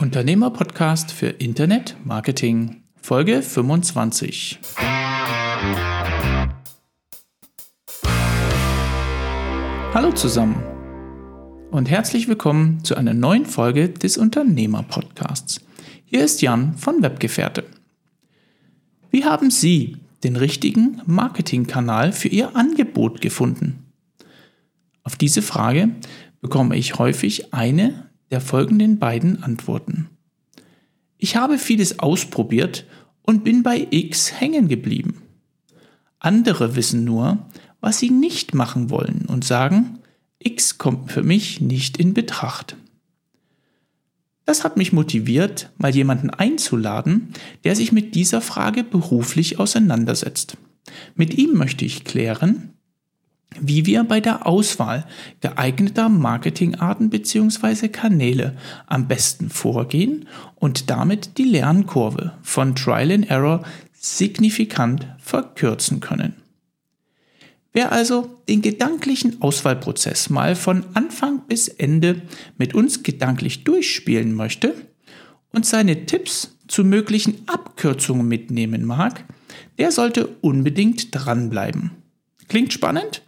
Unternehmer-Podcast für Internet Marketing, Folge 25. Hallo zusammen und herzlich willkommen zu einer neuen Folge des Unternehmer-Podcasts. Hier ist Jan von Webgefährte. Wie haben Sie den richtigen Marketingkanal für Ihr Angebot gefunden? Auf diese Frage bekomme ich häufig eine der folgenden beiden Antworten. Ich habe vieles ausprobiert und bin bei X hängen geblieben. Andere wissen nur, was sie nicht machen wollen und sagen, X kommt für mich nicht in Betracht. Das hat mich motiviert, mal jemanden einzuladen, der sich mit dieser Frage beruflich auseinandersetzt. Mit ihm möchte ich klären, wie wir bei der Auswahl geeigneter Marketingarten bzw. Kanäle am besten vorgehen und damit die Lernkurve von Trial and Error signifikant verkürzen können. Wer also den gedanklichen Auswahlprozess mal von Anfang bis Ende mit uns gedanklich durchspielen möchte und seine Tipps zu möglichen Abkürzungen mitnehmen mag, der sollte unbedingt dranbleiben. Klingt spannend?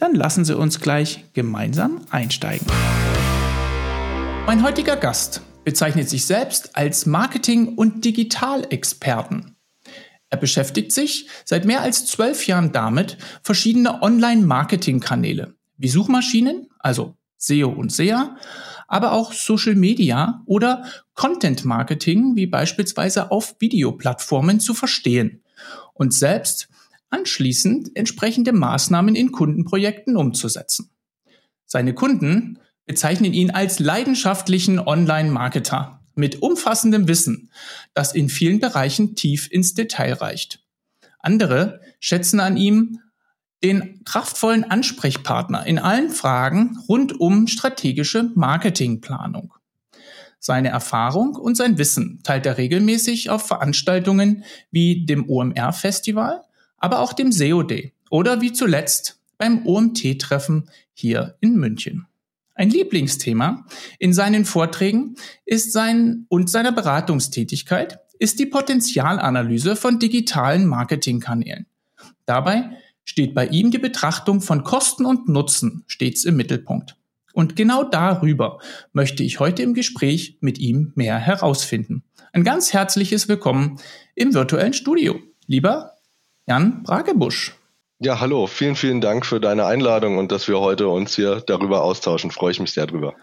Dann lassen Sie uns gleich gemeinsam einsteigen. Mein heutiger Gast bezeichnet sich selbst als Marketing- und Digitalexperten. Er beschäftigt sich seit mehr als zwölf Jahren damit, verschiedene Online-Marketing-Kanäle wie Suchmaschinen, also SEO und SEA, aber auch Social Media oder Content Marketing wie beispielsweise auf Videoplattformen zu verstehen und selbst anschließend entsprechende Maßnahmen in Kundenprojekten umzusetzen. Seine Kunden bezeichnen ihn als leidenschaftlichen Online-Marketer mit umfassendem Wissen, das in vielen Bereichen tief ins Detail reicht. Andere schätzen an ihm den kraftvollen Ansprechpartner in allen Fragen rund um strategische Marketingplanung. Seine Erfahrung und sein Wissen teilt er regelmäßig auf Veranstaltungen wie dem OMR-Festival, aber auch dem SEO-Day oder wie zuletzt beim OMT-Treffen hier in München. Ein Lieblingsthema in seinen Vorträgen ist sein und seiner Beratungstätigkeit ist die Potenzialanalyse von digitalen Marketingkanälen. Dabei steht bei ihm die Betrachtung von Kosten und Nutzen stets im Mittelpunkt. Und genau darüber möchte ich heute im Gespräch mit ihm mehr herausfinden. Ein ganz herzliches Willkommen im virtuellen Studio. Lieber Jan Bragebusch. Ja, hallo. Vielen, vielen Dank für deine Einladung und dass wir heute uns hier darüber austauschen. Freue ich mich sehr drüber.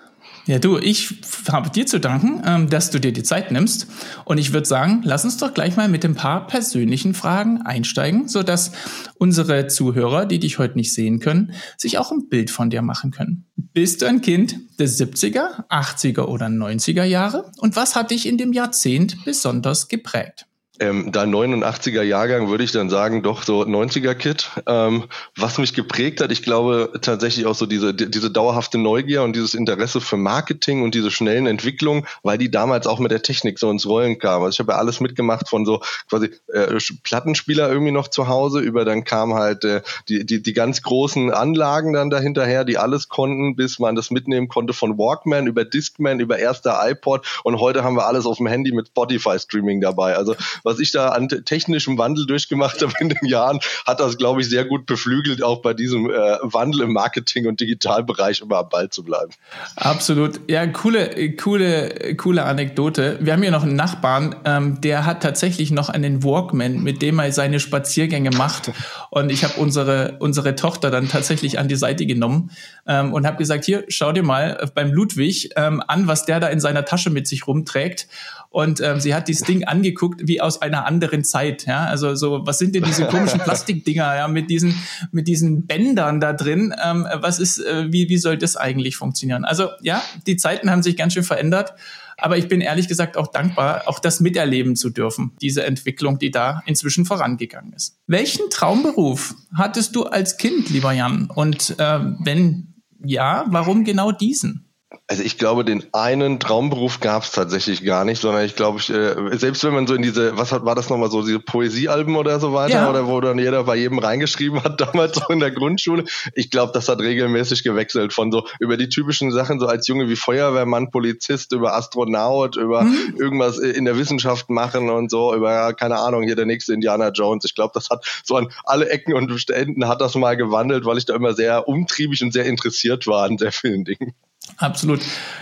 Ja, du, ich habe dir zu danken, ähm, dass du dir die Zeit nimmst. Und ich würde sagen, lass uns doch gleich mal mit ein paar persönlichen Fragen einsteigen, sodass unsere Zuhörer, die dich heute nicht sehen können, sich auch ein Bild von dir machen können. Bist du ein Kind der 70er, 80er oder 90er Jahre? Und was hat dich in dem Jahrzehnt besonders geprägt? Ähm, da 89er Jahrgang würde ich dann sagen, doch so 90er Kit. Ähm, was mich geprägt hat, ich glaube tatsächlich auch so diese, diese dauerhafte Neugier und dieses Interesse für Marketing und diese schnellen Entwicklungen, weil die damals auch mit der Technik so ins Rollen kamen. Also ich habe ja alles mitgemacht von so quasi äh, Plattenspieler irgendwie noch zu Hause, über dann kam halt äh, die, die, die ganz großen Anlagen dann dahinterher, die alles konnten, bis man das mitnehmen konnte von Walkman über Discman, über erster iPod und heute haben wir alles auf dem Handy mit Spotify Streaming dabei. Also was ich da an technischem Wandel durchgemacht habe in den Jahren, hat das, glaube ich, sehr gut beflügelt, auch bei diesem äh, Wandel im Marketing- und Digitalbereich immer am Ball zu bleiben. Absolut. Ja, coole, coole, coole Anekdote. Wir haben hier noch einen Nachbarn, ähm, der hat tatsächlich noch einen Walkman, mit dem er seine Spaziergänge macht. Und ich habe unsere, unsere Tochter dann tatsächlich an die Seite genommen ähm, und habe gesagt, hier, schau dir mal beim Ludwig ähm, an, was der da in seiner Tasche mit sich rumträgt. Und ähm, sie hat dieses Ding angeguckt wie aus einer anderen Zeit. Ja, also so, was sind denn diese komischen Plastikdinger ja mit diesen mit diesen Bändern da drin? Ähm, was ist, äh, wie wie soll das eigentlich funktionieren? Also ja, die Zeiten haben sich ganz schön verändert. Aber ich bin ehrlich gesagt auch dankbar, auch das miterleben zu dürfen, diese Entwicklung, die da inzwischen vorangegangen ist. Welchen Traumberuf hattest du als Kind, lieber Jan? Und äh, wenn ja, warum genau diesen? Also ich glaube, den einen Traumberuf gab es tatsächlich gar nicht, sondern ich glaube, ich, äh, selbst wenn man so in diese, was hat, war das nochmal so, diese Poesiealben oder so weiter, ja. oder wo dann jeder bei jedem reingeschrieben hat, damals so in der Grundschule, ich glaube, das hat regelmäßig gewechselt von so über die typischen Sachen, so als Junge wie Feuerwehrmann, Polizist, über Astronaut, über mhm. irgendwas in der Wissenschaft machen und so, über, keine Ahnung, hier der nächste Indiana Jones. Ich glaube, das hat so an alle Ecken und Ständen hat das mal gewandelt, weil ich da immer sehr umtriebig und sehr interessiert war an sehr vielen Dingen. Absolut.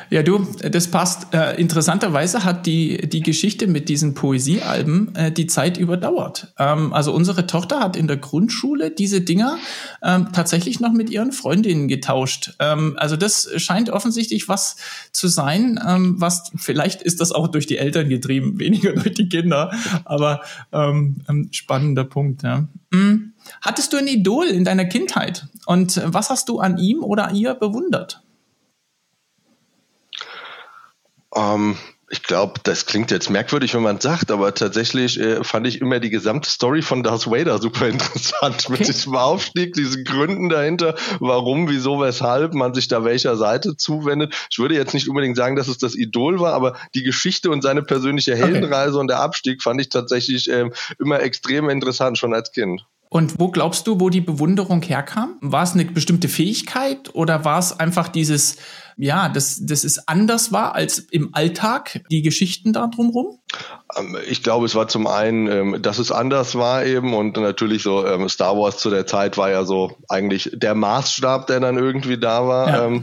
Ja, du, das passt. Äh, interessanterweise hat die, die Geschichte mit diesen Poesiealben äh, die Zeit überdauert. Ähm, also unsere Tochter hat in der Grundschule diese Dinger ähm, tatsächlich noch mit ihren Freundinnen getauscht. Ähm, also das scheint offensichtlich was zu sein, ähm, was vielleicht ist das auch durch die Eltern getrieben, weniger durch die Kinder. Aber ähm, spannender Punkt. Ja. Hm. Hattest du ein Idol in deiner Kindheit? Und was hast du an ihm oder ihr bewundert? Ähm, ich glaube, das klingt jetzt merkwürdig, wenn man sagt, aber tatsächlich äh, fand ich immer die gesamte Story von Darth Vader super interessant. Okay. Mit diesem Aufstieg, diesen Gründen dahinter, warum, wieso, weshalb man sich da welcher Seite zuwendet. Ich würde jetzt nicht unbedingt sagen, dass es das Idol war, aber die Geschichte und seine persönliche Heldenreise okay. und der Abstieg fand ich tatsächlich äh, immer extrem interessant, schon als Kind. Und wo glaubst du, wo die Bewunderung herkam? War es eine bestimmte Fähigkeit oder war es einfach dieses, ja, dass, dass es anders war als im Alltag, die Geschichten da drumherum? Ähm, ich glaube, es war zum einen, ähm, dass es anders war eben und natürlich so ähm, Star Wars zu der Zeit war ja so eigentlich der Maßstab, der dann irgendwie da war. Ja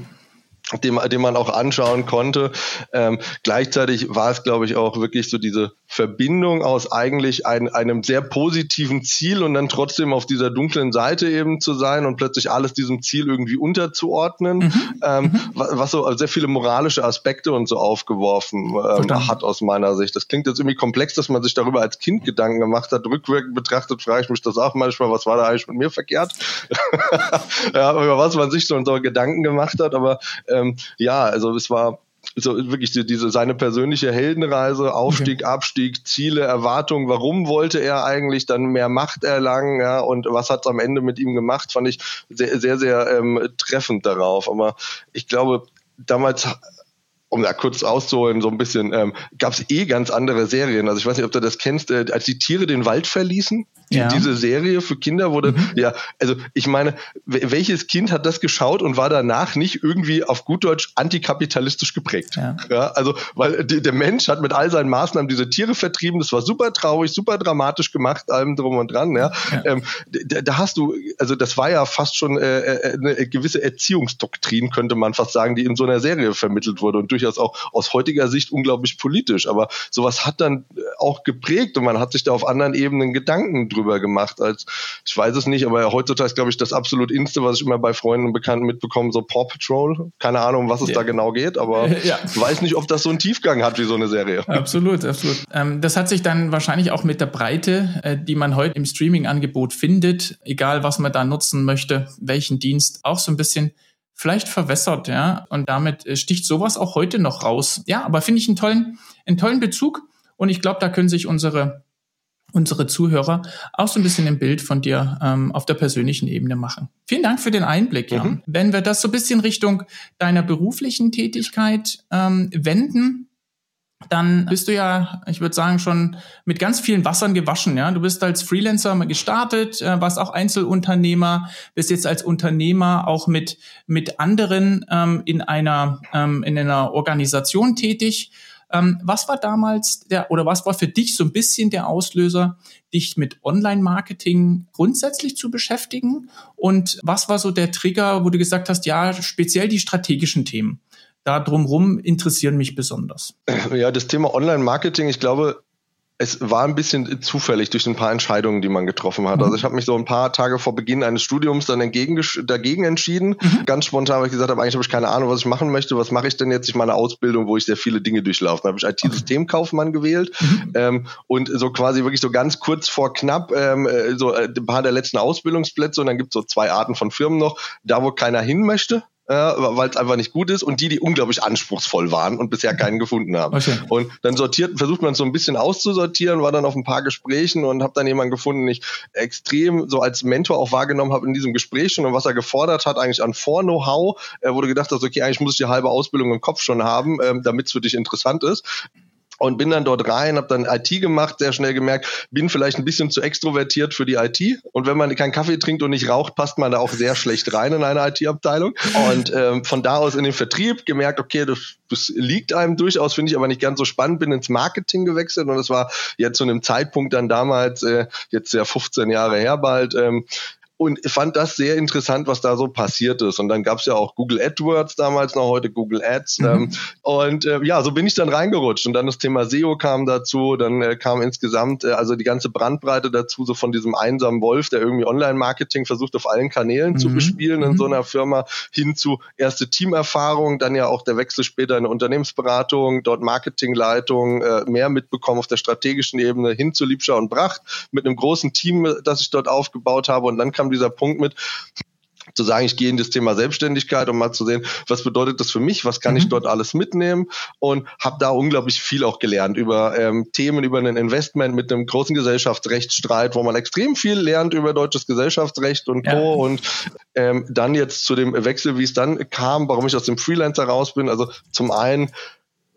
den, den man auch anschauen konnte. Ähm, gleichzeitig war es, glaube ich, auch wirklich so diese Verbindung aus eigentlich ein, einem sehr positiven Ziel und dann trotzdem auf dieser dunklen Seite eben zu sein und plötzlich alles diesem Ziel irgendwie unterzuordnen, mhm. Ähm, mhm. was so sehr viele moralische Aspekte und so aufgeworfen ähm, hat aus meiner Sicht. Das klingt jetzt irgendwie komplex, dass man sich darüber als Kind Gedanken gemacht hat. Rückwirkend betrachtet frage ich mich das auch manchmal, was war da eigentlich mit mir verkehrt? ja, über was man sich so, so Gedanken gemacht hat, aber ähm, ja, also es war so wirklich diese seine persönliche Heldenreise, Aufstieg, okay. Abstieg, Ziele, Erwartungen, warum wollte er eigentlich dann mehr Macht erlangen, ja, und was hat es am Ende mit ihm gemacht, fand ich sehr, sehr, sehr ähm, treffend darauf. Aber ich glaube, damals um da kurz auszuholen, so ein bisschen, ähm, gab es eh ganz andere Serien. Also ich weiß nicht, ob du das kennst, äh, als die Tiere den Wald verließen. Die, ja. Diese Serie für Kinder wurde, mhm. ja, also ich meine, welches Kind hat das geschaut und war danach nicht irgendwie auf gut Deutsch antikapitalistisch geprägt? Ja. ja also, weil die, der Mensch hat mit all seinen Maßnahmen diese Tiere vertrieben, das war super traurig, super dramatisch gemacht, allem drum und dran, ja. ja. Ähm, da, da, hast du, also das war ja fast schon äh, äh, eine gewisse Erziehungsdoktrin, könnte man fast sagen, die in so einer Serie vermittelt wurde und durchaus auch aus heutiger Sicht unglaublich politisch. Aber sowas hat dann auch geprägt und man hat sich da auf anderen Ebenen Gedanken drüber drüber gemacht als, ich weiß es nicht, aber heutzutage ist, glaube ich, das absolut Inste, was ich immer bei Freunden und Bekannten mitbekomme, so Paw Patrol. Keine Ahnung, was es ja. da genau geht, aber ja. ich weiß nicht, ob das so einen Tiefgang hat wie so eine Serie. Absolut, absolut. Ähm, das hat sich dann wahrscheinlich auch mit der Breite, äh, die man heute im Streaming-Angebot findet, egal was man da nutzen möchte, welchen Dienst, auch so ein bisschen vielleicht verwässert, ja. Und damit äh, sticht sowas auch heute noch raus. Ja, aber finde ich einen tollen, einen tollen Bezug. Und ich glaube, da können sich unsere unsere Zuhörer auch so ein bisschen ein Bild von dir ähm, auf der persönlichen Ebene machen. Vielen Dank für den Einblick, Jan. Mhm. Wenn wir das so ein bisschen Richtung deiner beruflichen Tätigkeit ähm, wenden, dann bist du ja, ich würde sagen, schon mit ganz vielen Wassern gewaschen. Ja, du bist als Freelancer gestartet, äh, warst auch Einzelunternehmer, bist jetzt als Unternehmer auch mit mit anderen ähm, in einer ähm, in einer Organisation tätig ähm, was war damals der oder was war für dich so ein bisschen der Auslöser, dich mit Online-Marketing grundsätzlich zu beschäftigen? Und was war so der Trigger, wo du gesagt hast, ja, speziell die strategischen Themen? Da drumherum interessieren mich besonders. Ja, das Thema Online-Marketing, ich glaube, es war ein bisschen zufällig durch ein paar Entscheidungen, die man getroffen hat. Mhm. Also ich habe mich so ein paar Tage vor Beginn eines Studiums dann dagegen entschieden. Mhm. Ganz spontan, weil ich gesagt habe, eigentlich habe ich keine Ahnung, was ich machen möchte. Was mache ich denn jetzt? Ich meine Ausbildung, wo ich sehr viele Dinge durchlaufe. Da habe ich IT-Systemkaufmann gewählt mhm. ähm, und so quasi wirklich so ganz kurz vor knapp ähm, äh, so äh, ein paar der letzten Ausbildungsplätze und dann gibt es so zwei Arten von Firmen noch. Da, wo keiner hin möchte, äh, weil es einfach nicht gut ist und die, die unglaublich anspruchsvoll waren und bisher keinen gefunden haben. Okay. Und dann sortiert, versucht man so ein bisschen auszusortieren, war dann auf ein paar Gesprächen und habe dann jemanden gefunden, den ich extrem so als Mentor auch wahrgenommen habe in diesem Gespräch schon und was er gefordert hat eigentlich an Vor-Know-how, äh, du gedacht hast, okay, eigentlich muss ich die halbe Ausbildung im Kopf schon haben, ähm, damit es für dich interessant ist und bin dann dort rein, habe dann IT gemacht, sehr schnell gemerkt, bin vielleicht ein bisschen zu extrovertiert für die IT und wenn man keinen Kaffee trinkt und nicht raucht, passt man da auch sehr schlecht rein in eine IT-Abteilung und ähm, von da aus in den Vertrieb gemerkt, okay, das, das liegt einem durchaus, finde ich aber nicht ganz so spannend, bin ins Marketing gewechselt und es war jetzt zu einem Zeitpunkt dann damals, äh, jetzt ja 15 Jahre her bald, ähm, und fand das sehr interessant, was da so passiert ist. Und dann gab es ja auch Google AdWords damals noch, heute Google Ads. Mhm. Ähm, und äh, ja, so bin ich dann reingerutscht. Und dann das Thema SEO kam dazu, dann äh, kam insgesamt äh, also die ganze Brandbreite dazu, so von diesem einsamen Wolf, der irgendwie Online-Marketing versucht auf allen Kanälen mhm. zu bespielen in mhm. so einer Firma, hin zu erste Teamerfahrung, dann ja auch der Wechsel später in eine Unternehmensberatung, dort Marketingleitung, äh, mehr mitbekommen auf der strategischen Ebene, hin zu Liebscher und Bracht mit einem großen Team, das ich dort aufgebaut habe. Und dann kam dieser Punkt mit, zu sagen, ich gehe in das Thema Selbstständigkeit, um mal zu sehen, was bedeutet das für mich, was kann mhm. ich dort alles mitnehmen und habe da unglaublich viel auch gelernt über ähm, Themen, über ein Investment mit einem großen Gesellschaftsrechtsstreit, wo man extrem viel lernt über deutsches Gesellschaftsrecht und Co. Ja. und ähm, dann jetzt zu dem Wechsel, wie es dann kam, warum ich aus dem Freelancer raus bin. Also zum einen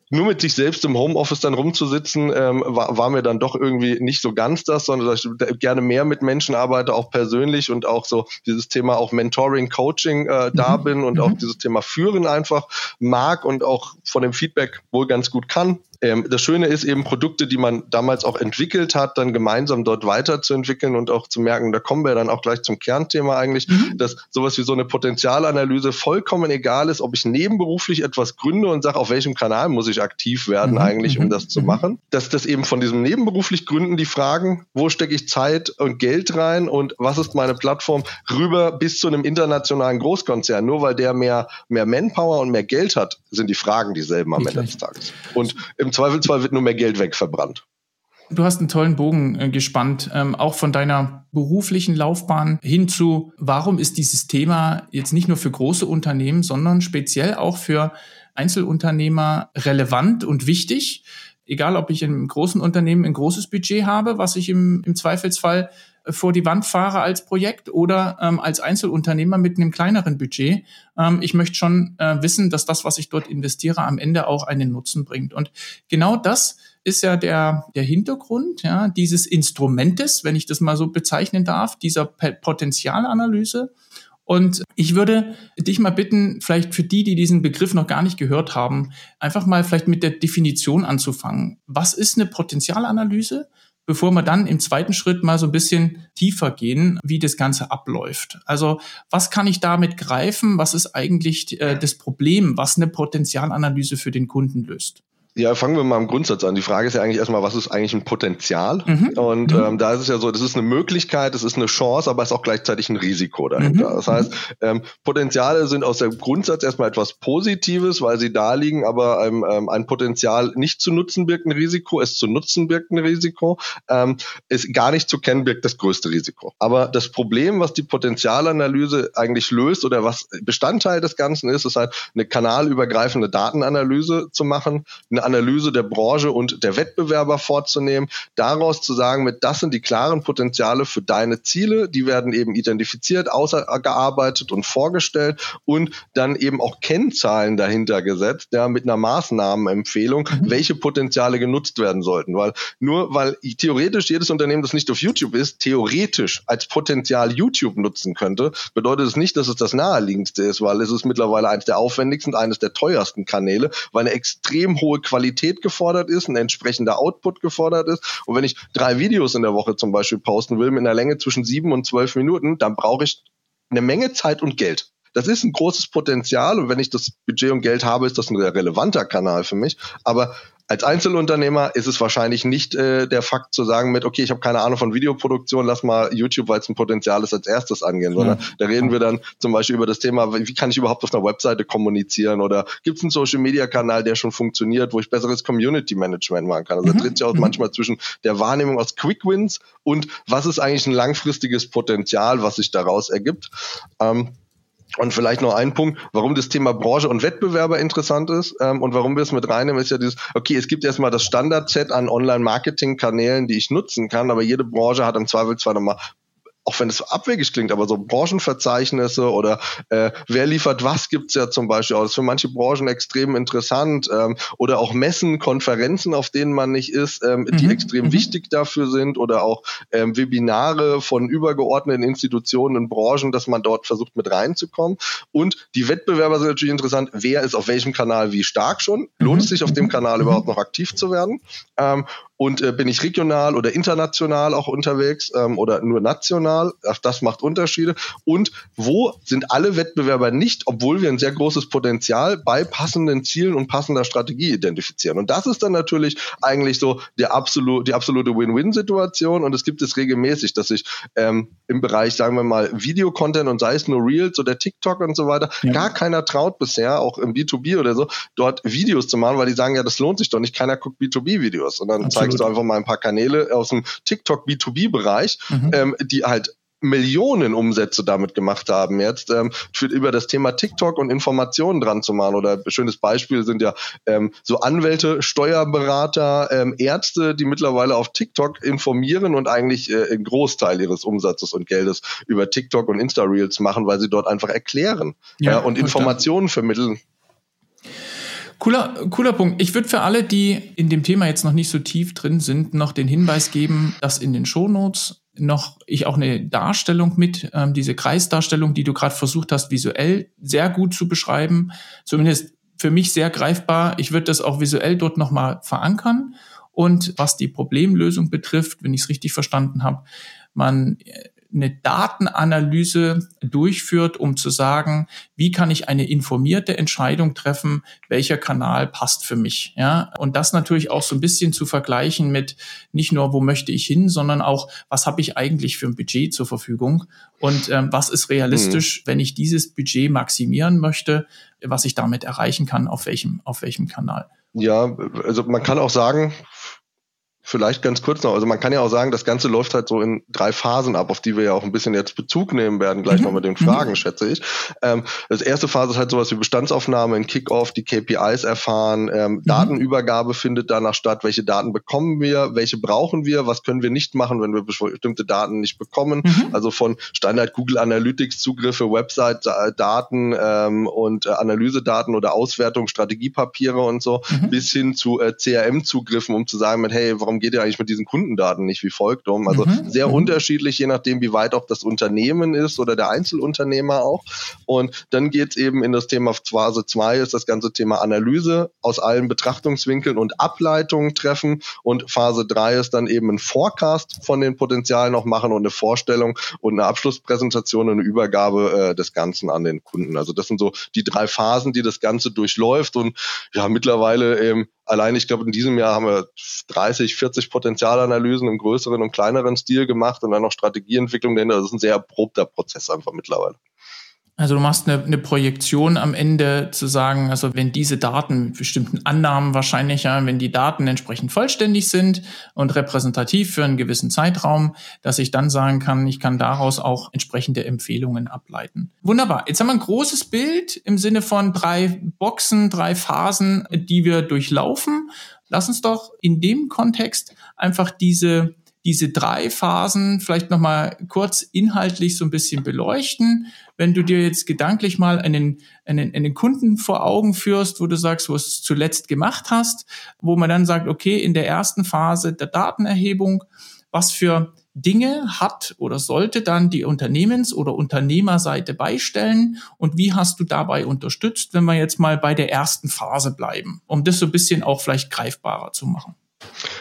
nur mit sich selbst im Homeoffice dann rumzusitzen, ähm, war, war mir dann doch irgendwie nicht so ganz das, sondern dass ich gerne mehr mit Menschen arbeite, auch persönlich und auch so dieses Thema auch Mentoring, Coaching äh, da mhm. bin und mhm. auch dieses Thema Führen einfach mag und auch von dem Feedback wohl ganz gut kann. Ähm, das Schöne ist eben Produkte, die man damals auch entwickelt hat, dann gemeinsam dort weiterzuentwickeln und auch zu merken, da kommen wir dann auch gleich zum Kernthema eigentlich, mhm. dass sowas wie so eine Potenzialanalyse vollkommen egal ist, ob ich nebenberuflich etwas gründe und sage, auf welchem Kanal muss ich aktiv werden mhm. eigentlich, um mhm. das zu mhm. machen. Dass das eben von diesem nebenberuflich Gründen die Fragen, wo stecke ich Zeit und Geld rein und was ist meine Plattform, rüber bis zu einem internationalen Großkonzern. Nur weil der mehr, mehr Manpower und mehr Geld hat, sind die Fragen dieselben am Ende des Tages. Und im Zweifelsfall wird nur mehr Geld wegverbrannt. Du hast einen tollen Bogen äh, gespannt, ähm, auch von deiner beruflichen Laufbahn hin zu, warum ist dieses Thema jetzt nicht nur für große Unternehmen, sondern speziell auch für Einzelunternehmer relevant und wichtig. Egal, ob ich in einem großen Unternehmen ein großes Budget habe, was ich im, im Zweifelsfall vor die Wand fahre als Projekt oder ähm, als Einzelunternehmer mit einem kleineren Budget. Ähm, ich möchte schon äh, wissen, dass das, was ich dort investiere, am Ende auch einen Nutzen bringt. Und genau das ist ja der, der Hintergrund ja, dieses Instrumentes, wenn ich das mal so bezeichnen darf, dieser Potenzialanalyse. Und ich würde dich mal bitten, vielleicht für die, die diesen Begriff noch gar nicht gehört haben, einfach mal vielleicht mit der Definition anzufangen. Was ist eine Potenzialanalyse? Bevor wir dann im zweiten Schritt mal so ein bisschen tiefer gehen, wie das Ganze abläuft. Also was kann ich damit greifen? Was ist eigentlich äh, das Problem, was eine Potenzialanalyse für den Kunden löst? Ja, fangen wir mal im Grundsatz an. Die Frage ist ja eigentlich erstmal, was ist eigentlich ein Potenzial? Mhm. Und mhm. ähm, da ist es ja so, das ist eine Möglichkeit, es ist eine Chance, aber es ist auch gleichzeitig ein Risiko dahinter. Mhm. Das heißt, ähm, Potenziale sind aus dem Grundsatz erstmal etwas Positives, weil sie da liegen, aber ähm, ähm, ein Potenzial nicht zu nutzen birgt ein Risiko, es zu nutzen birgt ein Risiko, ähm, es gar nicht zu kennen birgt das größte Risiko. Aber das Problem, was die Potenzialanalyse eigentlich löst oder was Bestandteil des Ganzen ist, ist halt eine kanalübergreifende Datenanalyse zu machen, eine Analyse der Branche und der Wettbewerber vorzunehmen, daraus zu sagen, mit das sind die klaren Potenziale für deine Ziele, die werden eben identifiziert, ausgearbeitet und vorgestellt und dann eben auch Kennzahlen dahinter gesetzt, ja, mit einer Maßnahmenempfehlung, mhm. welche Potenziale genutzt werden sollten, weil nur weil theoretisch jedes Unternehmen, das nicht auf YouTube ist, theoretisch als Potenzial YouTube nutzen könnte, bedeutet es nicht, dass es das naheliegendste ist, weil es ist mittlerweile eines der aufwendigsten, eines der teuersten Kanäle, weil eine extrem hohe Qualität Qualität gefordert ist, ein entsprechender Output gefordert ist. Und wenn ich drei Videos in der Woche zum Beispiel posten will mit einer Länge zwischen sieben und zwölf Minuten, dann brauche ich eine Menge Zeit und Geld. Das ist ein großes Potenzial und wenn ich das Budget und Geld habe, ist das ein relevanter Kanal für mich. Aber als Einzelunternehmer ist es wahrscheinlich nicht äh, der Fakt zu sagen mit, okay, ich habe keine Ahnung von Videoproduktion, lass mal YouTube, weil es ein Potenzial ist, als erstes angehen, sondern ja. da reden wir dann zum Beispiel über das Thema, wie kann ich überhaupt auf einer Webseite kommunizieren oder gibt es einen Social-Media-Kanal, der schon funktioniert, wo ich besseres Community-Management machen kann. Also mhm. da tritt sich auch mhm. manchmal zwischen der Wahrnehmung aus Quick-Wins und was ist eigentlich ein langfristiges Potenzial, was sich daraus ergibt. Ähm, Und vielleicht noch ein Punkt, warum das Thema Branche und Wettbewerber interessant ist ähm, und warum wir es mit reinnehmen, ist ja dieses, okay, es gibt erstmal das Standardset an Online-Marketing-Kanälen, die ich nutzen kann, aber jede Branche hat im Zweifel zwar nochmal auch wenn es abwegig klingt, aber so Branchenverzeichnisse oder äh, wer liefert was gibt's ja zum Beispiel auch. Das ist für manche Branchen extrem interessant. Ähm, oder auch Messen, Konferenzen, auf denen man nicht ist, ähm, die mhm. extrem mhm. wichtig dafür sind oder auch ähm, Webinare von übergeordneten Institutionen und Branchen, dass man dort versucht mit reinzukommen. Und die Wettbewerber sind natürlich interessant. Wer ist auf welchem Kanal wie stark schon? Lohnt es mhm. sich auf dem Kanal mhm. überhaupt noch aktiv zu werden? Ähm, und äh, bin ich regional oder international auch unterwegs ähm, oder nur national? Auch das macht Unterschiede. Und wo sind alle Wettbewerber nicht, obwohl wir ein sehr großes Potenzial bei passenden Zielen und passender Strategie identifizieren? Und das ist dann natürlich eigentlich so der absolute, die absolute Win-Win-Situation. Und es gibt es regelmäßig, dass ich ähm, im Bereich, sagen wir mal, Videocontent und sei es nur Reels oder TikTok und so weiter, ja. gar keiner traut bisher, auch im B2B oder so, dort Videos zu machen, weil die sagen, ja, das lohnt sich doch nicht. Keiner guckt B2B-Videos. Und dann zeigst du einfach mal ein paar Kanäle aus dem TikTok B2B-Bereich, mhm. ähm, die halt Millionen Umsätze damit gemacht haben jetzt ähm, für, über das Thema TikTok und Informationen dran zu machen. Oder ein schönes Beispiel sind ja ähm, so Anwälte, Steuerberater, ähm, Ärzte, die mittlerweile auf TikTok informieren und eigentlich äh, einen Großteil ihres Umsatzes und Geldes über TikTok und Insta-Reels machen, weil sie dort einfach erklären ja, ja und Informationen vermitteln. Cooler, cooler Punkt. Ich würde für alle, die in dem Thema jetzt noch nicht so tief drin sind, noch den Hinweis geben, dass in den Shownotes noch ich auch eine Darstellung mit, ähm, diese Kreisdarstellung, die du gerade versucht hast, visuell sehr gut zu beschreiben, zumindest für mich sehr greifbar. Ich würde das auch visuell dort nochmal verankern. Und was die Problemlösung betrifft, wenn ich es richtig verstanden habe, man eine Datenanalyse durchführt, um zu sagen, wie kann ich eine informierte Entscheidung treffen, welcher Kanal passt für mich. Ja, und das natürlich auch so ein bisschen zu vergleichen mit nicht nur, wo möchte ich hin, sondern auch, was habe ich eigentlich für ein Budget zur Verfügung und ähm, was ist realistisch, mhm. wenn ich dieses Budget maximieren möchte, was ich damit erreichen kann, auf welchem, auf welchem Kanal. Ja, also man kann auch sagen, Vielleicht ganz kurz noch. Also man kann ja auch sagen, das Ganze läuft halt so in drei Phasen ab, auf die wir ja auch ein bisschen jetzt Bezug nehmen werden, gleich mhm. noch mit den Fragen, mhm. schätze ich. Ähm, das erste Phase ist halt sowas wie Bestandsaufnahme, ein Kickoff, die KPIs erfahren, ähm, mhm. Datenübergabe findet danach statt, welche Daten bekommen wir, welche brauchen wir, was können wir nicht machen, wenn wir bestimmte Daten nicht bekommen. Mhm. Also von Standard Google Analytics Zugriffe, Website-Daten ähm, und äh, Analysedaten oder Auswertung, Strategiepapiere und so, mhm. bis hin zu äh, CRM-Zugriffen, um zu sagen, mit, hey, warum warum geht ihr eigentlich mit diesen Kundendaten nicht wie folgt um? Also mhm. sehr mhm. unterschiedlich, je nachdem, wie weit auch das Unternehmen ist oder der Einzelunternehmer auch. Und dann geht es eben in das Thema Phase 2 ist das ganze Thema Analyse aus allen Betrachtungswinkeln und Ableitungen treffen. Und Phase 3 ist dann eben ein Forecast von den Potenzialen noch machen und eine Vorstellung und eine Abschlusspräsentation und eine Übergabe äh, des Ganzen an den Kunden. Also das sind so die drei Phasen, die das Ganze durchläuft. Und ja, mittlerweile eben allein, ich glaube, in diesem Jahr haben wir 30, 40 Potenzialanalysen im größeren und kleineren Stil gemacht und dann noch Strategieentwicklung dahinter. Das ist ein sehr erprobter Prozess einfach mittlerweile. Also du machst eine, eine Projektion am Ende zu sagen, also wenn diese Daten mit bestimmten Annahmen wahrscheinlich, ja, wenn die Daten entsprechend vollständig sind und repräsentativ für einen gewissen Zeitraum, dass ich dann sagen kann, ich kann daraus auch entsprechende Empfehlungen ableiten. Wunderbar. Jetzt haben wir ein großes Bild im Sinne von drei Boxen, drei Phasen, die wir durchlaufen. Lass uns doch in dem Kontext einfach diese diese drei Phasen vielleicht nochmal kurz inhaltlich so ein bisschen beleuchten. Wenn du dir jetzt gedanklich mal einen, einen, einen Kunden vor Augen führst, wo du sagst, wo du es zuletzt gemacht hast, wo man dann sagt, okay, in der ersten Phase der Datenerhebung, was für Dinge hat oder sollte dann die Unternehmens- oder Unternehmerseite beistellen und wie hast du dabei unterstützt, wenn wir jetzt mal bei der ersten Phase bleiben, um das so ein bisschen auch vielleicht greifbarer zu machen?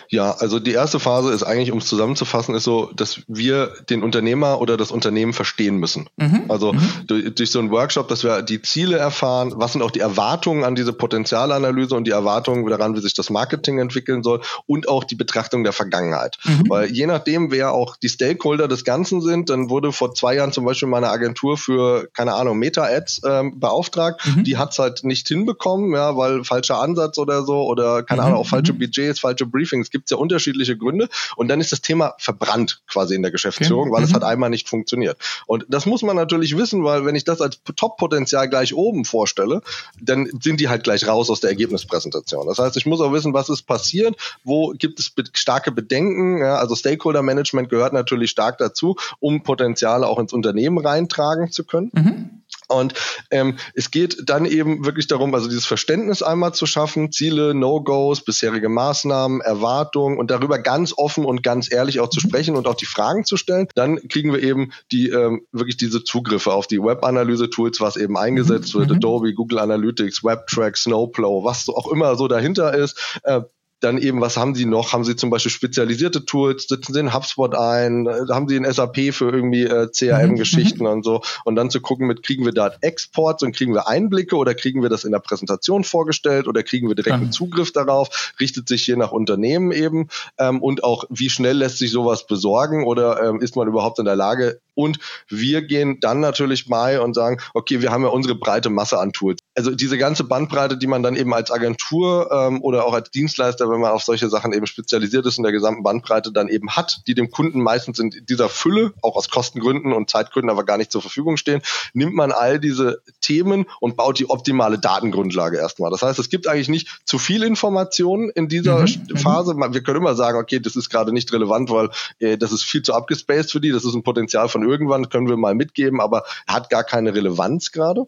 Ja, also die erste Phase ist eigentlich, um es zusammenzufassen, ist so, dass wir den Unternehmer oder das Unternehmen verstehen müssen. Mhm. Also mhm. Durch, durch, so einen Workshop, dass wir die Ziele erfahren, was sind auch die Erwartungen an diese Potenzialanalyse und die Erwartungen daran, wie sich das Marketing entwickeln soll und auch die Betrachtung der Vergangenheit. Mhm. Weil je nachdem, wer auch die Stakeholder des Ganzen sind, dann wurde vor zwei Jahren zum Beispiel meine Agentur für, keine Ahnung, Meta-Ads ähm, beauftragt. Mhm. Die hat es halt nicht hinbekommen, ja, weil falscher Ansatz oder so oder keine mhm. Ahnung, auch falsche mhm. Budgets, falsche Briefings. Es gibt es ja unterschiedliche Gründe. Und dann ist das Thema verbrannt quasi in der Geschäftsführung, okay. weil mhm. es hat einmal nicht funktioniert. Und das muss man natürlich wissen, weil wenn ich das als Top-Potenzial gleich oben vorstelle, dann sind die halt gleich raus aus der Ergebnispräsentation. Das heißt, ich muss auch wissen, was ist passiert, wo gibt es starke Bedenken. Ja, also Stakeholder-Management gehört natürlich stark dazu, um Potenziale auch ins Unternehmen reintragen zu können. Mhm. Und ähm, es geht dann eben wirklich darum, also dieses Verständnis einmal zu schaffen, Ziele, No-Gos, bisherige Maßnahmen, Erwartungen und darüber ganz offen und ganz ehrlich auch zu sprechen und auch die Fragen zu stellen. Dann kriegen wir eben die ähm, wirklich diese Zugriffe auf die Web-Analyse-Tools, was eben eingesetzt mhm. wird, Adobe, Google Analytics, WebTrack, Snowplow, was so auch immer so dahinter ist. Äh, dann eben, was haben sie noch? Haben sie zum Beispiel spezialisierte Tools? Sitzen sie in HubSpot ein? Haben sie in SAP für irgendwie äh, CRM-Geschichten mhm. und so? Und dann zu gucken, mit kriegen wir da Exports und kriegen wir Einblicke oder kriegen wir das in der Präsentation vorgestellt oder kriegen wir direkt einen Zugriff darauf? Richtet sich je nach Unternehmen eben ähm, und auch, wie schnell lässt sich sowas besorgen oder ähm, ist man überhaupt in der Lage, und wir gehen dann natürlich bei und sagen, okay, wir haben ja unsere breite Masse an Tools. Also diese ganze Bandbreite, die man dann eben als Agentur ähm, oder auch als Dienstleister, wenn man auf solche Sachen eben spezialisiert ist, in der gesamten Bandbreite dann eben hat, die dem Kunden meistens in dieser Fülle, auch aus Kostengründen und Zeitgründen, aber gar nicht zur Verfügung stehen, nimmt man all diese Themen und baut die optimale Datengrundlage erstmal. Das heißt, es gibt eigentlich nicht zu viel Informationen in dieser mhm. mhm. Phase. Wir können immer sagen, okay, das ist gerade nicht relevant, weil äh, das ist viel zu abgespaced für die, das ist ein Potenzial von irgendwann, können wir mal mitgeben, aber hat gar keine Relevanz gerade.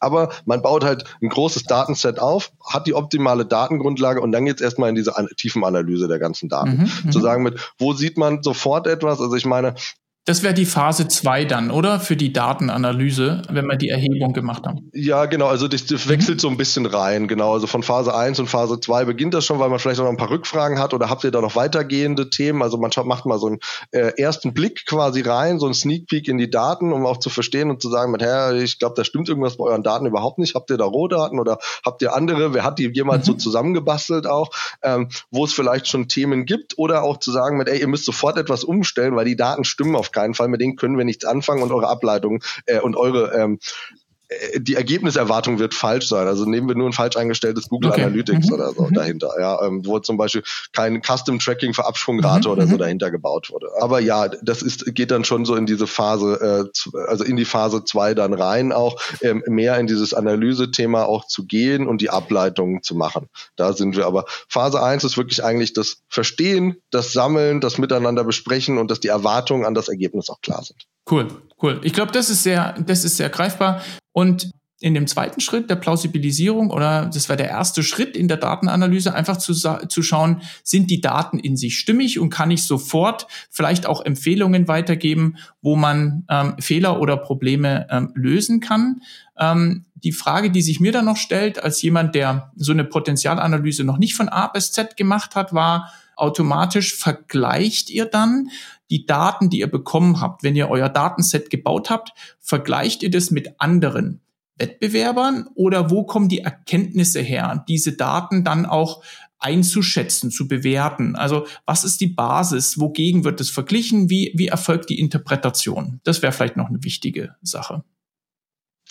Aber man baut halt ein großes Datenset auf, hat die optimale Datengrundlage und dann geht es erstmal in diese an tiefen Analyse der ganzen Daten. Mhm, mhm, Zu sagen mit, wo sieht man sofort etwas? Also ich meine, das wäre die Phase 2 dann, oder? Für die Datenanalyse, wenn wir die Erhebung gemacht haben. Ja, genau. Also das, das wechselt mhm. so ein bisschen rein. Genau. Also von Phase 1 und Phase 2 beginnt das schon, weil man vielleicht auch noch ein paar Rückfragen hat oder habt ihr da noch weitergehende Themen? Also man macht mal so einen äh, ersten Blick quasi rein, so einen Sneak Peek in die Daten, um auch zu verstehen und zu sagen, mit, Herr, ich glaube, da stimmt irgendwas bei euren Daten überhaupt nicht. Habt ihr da Rohdaten oder habt ihr andere? Wer hat die jemals mhm. so zusammengebastelt auch? Ähm, wo es vielleicht schon Themen gibt oder auch zu sagen mit, ey, ihr müsst sofort etwas umstellen, weil die Daten stimmen auf keinen Fall, mit denen können wir nichts anfangen und eure Ableitung äh, und eure ähm, äh, die Ergebniserwartung wird falsch sein. Also nehmen wir nur ein falsch eingestelltes Google okay. Analytics mhm. oder so mhm. dahinter, ja, ähm, wo zum Beispiel kein Custom Tracking für Abschwungrate mhm. oder so mhm. dahinter gebaut wurde. Aber ja, das ist geht dann schon so in diese Phase, äh, also in die Phase zwei dann rein, auch ähm, mehr in dieses Analyse-Thema auch zu gehen und die Ableitungen zu machen. Da sind wir. Aber Phase eins ist wirklich eigentlich das Verstehen, das Sammeln, das Miteinander besprechen und dass die Erwartungen an das Ergebnis auch klar sind. Cool, cool. Ich glaube, das ist sehr, das ist sehr greifbar. Und in dem zweiten Schritt der Plausibilisierung oder das war der erste Schritt in der Datenanalyse, einfach zu, zu schauen, sind die Daten in sich stimmig und kann ich sofort vielleicht auch Empfehlungen weitergeben, wo man ähm, Fehler oder Probleme ähm, lösen kann. Ähm, die Frage, die sich mir dann noch stellt, als jemand, der so eine Potenzialanalyse noch nicht von A bis Z gemacht hat, war, automatisch vergleicht ihr dann die Daten, die ihr bekommen habt, wenn ihr euer Datenset gebaut habt, vergleicht ihr das mit anderen Wettbewerbern oder wo kommen die Erkenntnisse her, diese Daten dann auch einzuschätzen, zu bewerten? Also was ist die Basis? Wogegen wird es verglichen? Wie, wie erfolgt die Interpretation? Das wäre vielleicht noch eine wichtige Sache.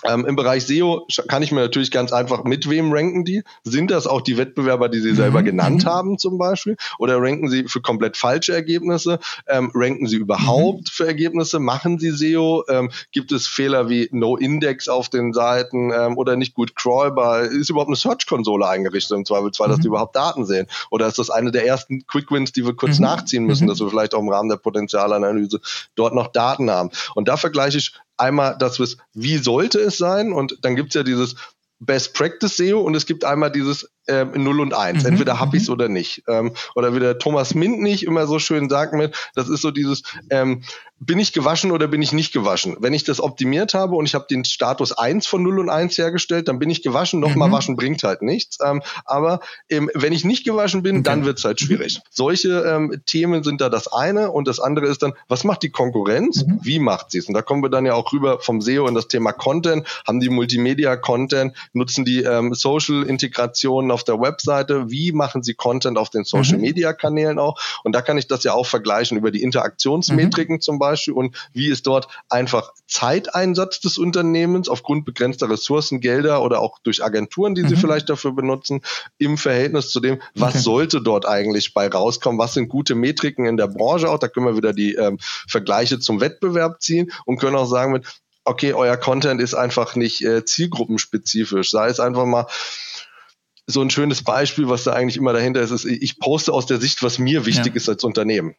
Ähm, Im Bereich SEO kann ich mir natürlich ganz einfach, mit wem ranken die? Sind das auch die Wettbewerber, die Sie selber mhm. genannt mhm. haben zum Beispiel? Oder ranken Sie für komplett falsche Ergebnisse? Ähm, ranken Sie überhaupt mhm. für Ergebnisse? Machen Sie SEO? Ähm, gibt es Fehler wie No-Index auf den Seiten ähm, oder nicht gut crawlbar? Ist überhaupt eine Search-Konsole eingerichtet im Zweifelsfall, dass die mhm. überhaupt Daten sehen? Oder ist das eine der ersten Quick-Wins, die wir kurz mhm. nachziehen müssen, dass wir vielleicht auch im Rahmen der Potenzialanalyse dort noch Daten haben? Und da vergleiche ich einmal das, wie sollte es sein? Und dann gibt es ja dieses Best Practice SEO und es gibt einmal dieses ähm, 0 und 1. Mhm. Entweder habe ich es mhm. oder nicht. Ähm, oder wie der Thomas Mint nicht immer so schön sagt mit, das ist so dieses, ähm, bin ich gewaschen oder bin ich nicht gewaschen? Wenn ich das optimiert habe und ich habe den Status 1 von 0 und 1 hergestellt, dann bin ich gewaschen. Nochmal mhm. waschen bringt halt nichts. Ähm, aber ähm, wenn ich nicht gewaschen bin, okay. dann wird es halt schwierig. Mhm. Solche ähm, Themen sind da das eine und das andere ist dann, was macht die Konkurrenz? Mhm. Wie macht sie es? Und da kommen wir dann ja auch rüber vom SEO in das Thema Content. Haben die Multimedia-Content? Nutzen die ähm, Social-Integrationen auf der Webseite, wie machen sie Content auf den Social Media Kanälen auch. Und da kann ich das ja auch vergleichen über die Interaktionsmetriken mhm. zum Beispiel Beispiel und wie ist dort einfach Zeiteinsatz des Unternehmens aufgrund begrenzter Ressourcen, Gelder oder auch durch Agenturen, die mhm. sie vielleicht dafür benutzen, im Verhältnis zu dem, was okay. sollte dort eigentlich bei rauskommen, was sind gute Metriken in der Branche auch, da können wir wieder die ähm, Vergleiche zum Wettbewerb ziehen und können auch sagen mit, okay, euer Content ist einfach nicht äh, zielgruppenspezifisch, sei es einfach mal so ein schönes Beispiel, was da eigentlich immer dahinter ist, ist, ich poste aus der Sicht, was mir wichtig ja. ist als Unternehmen.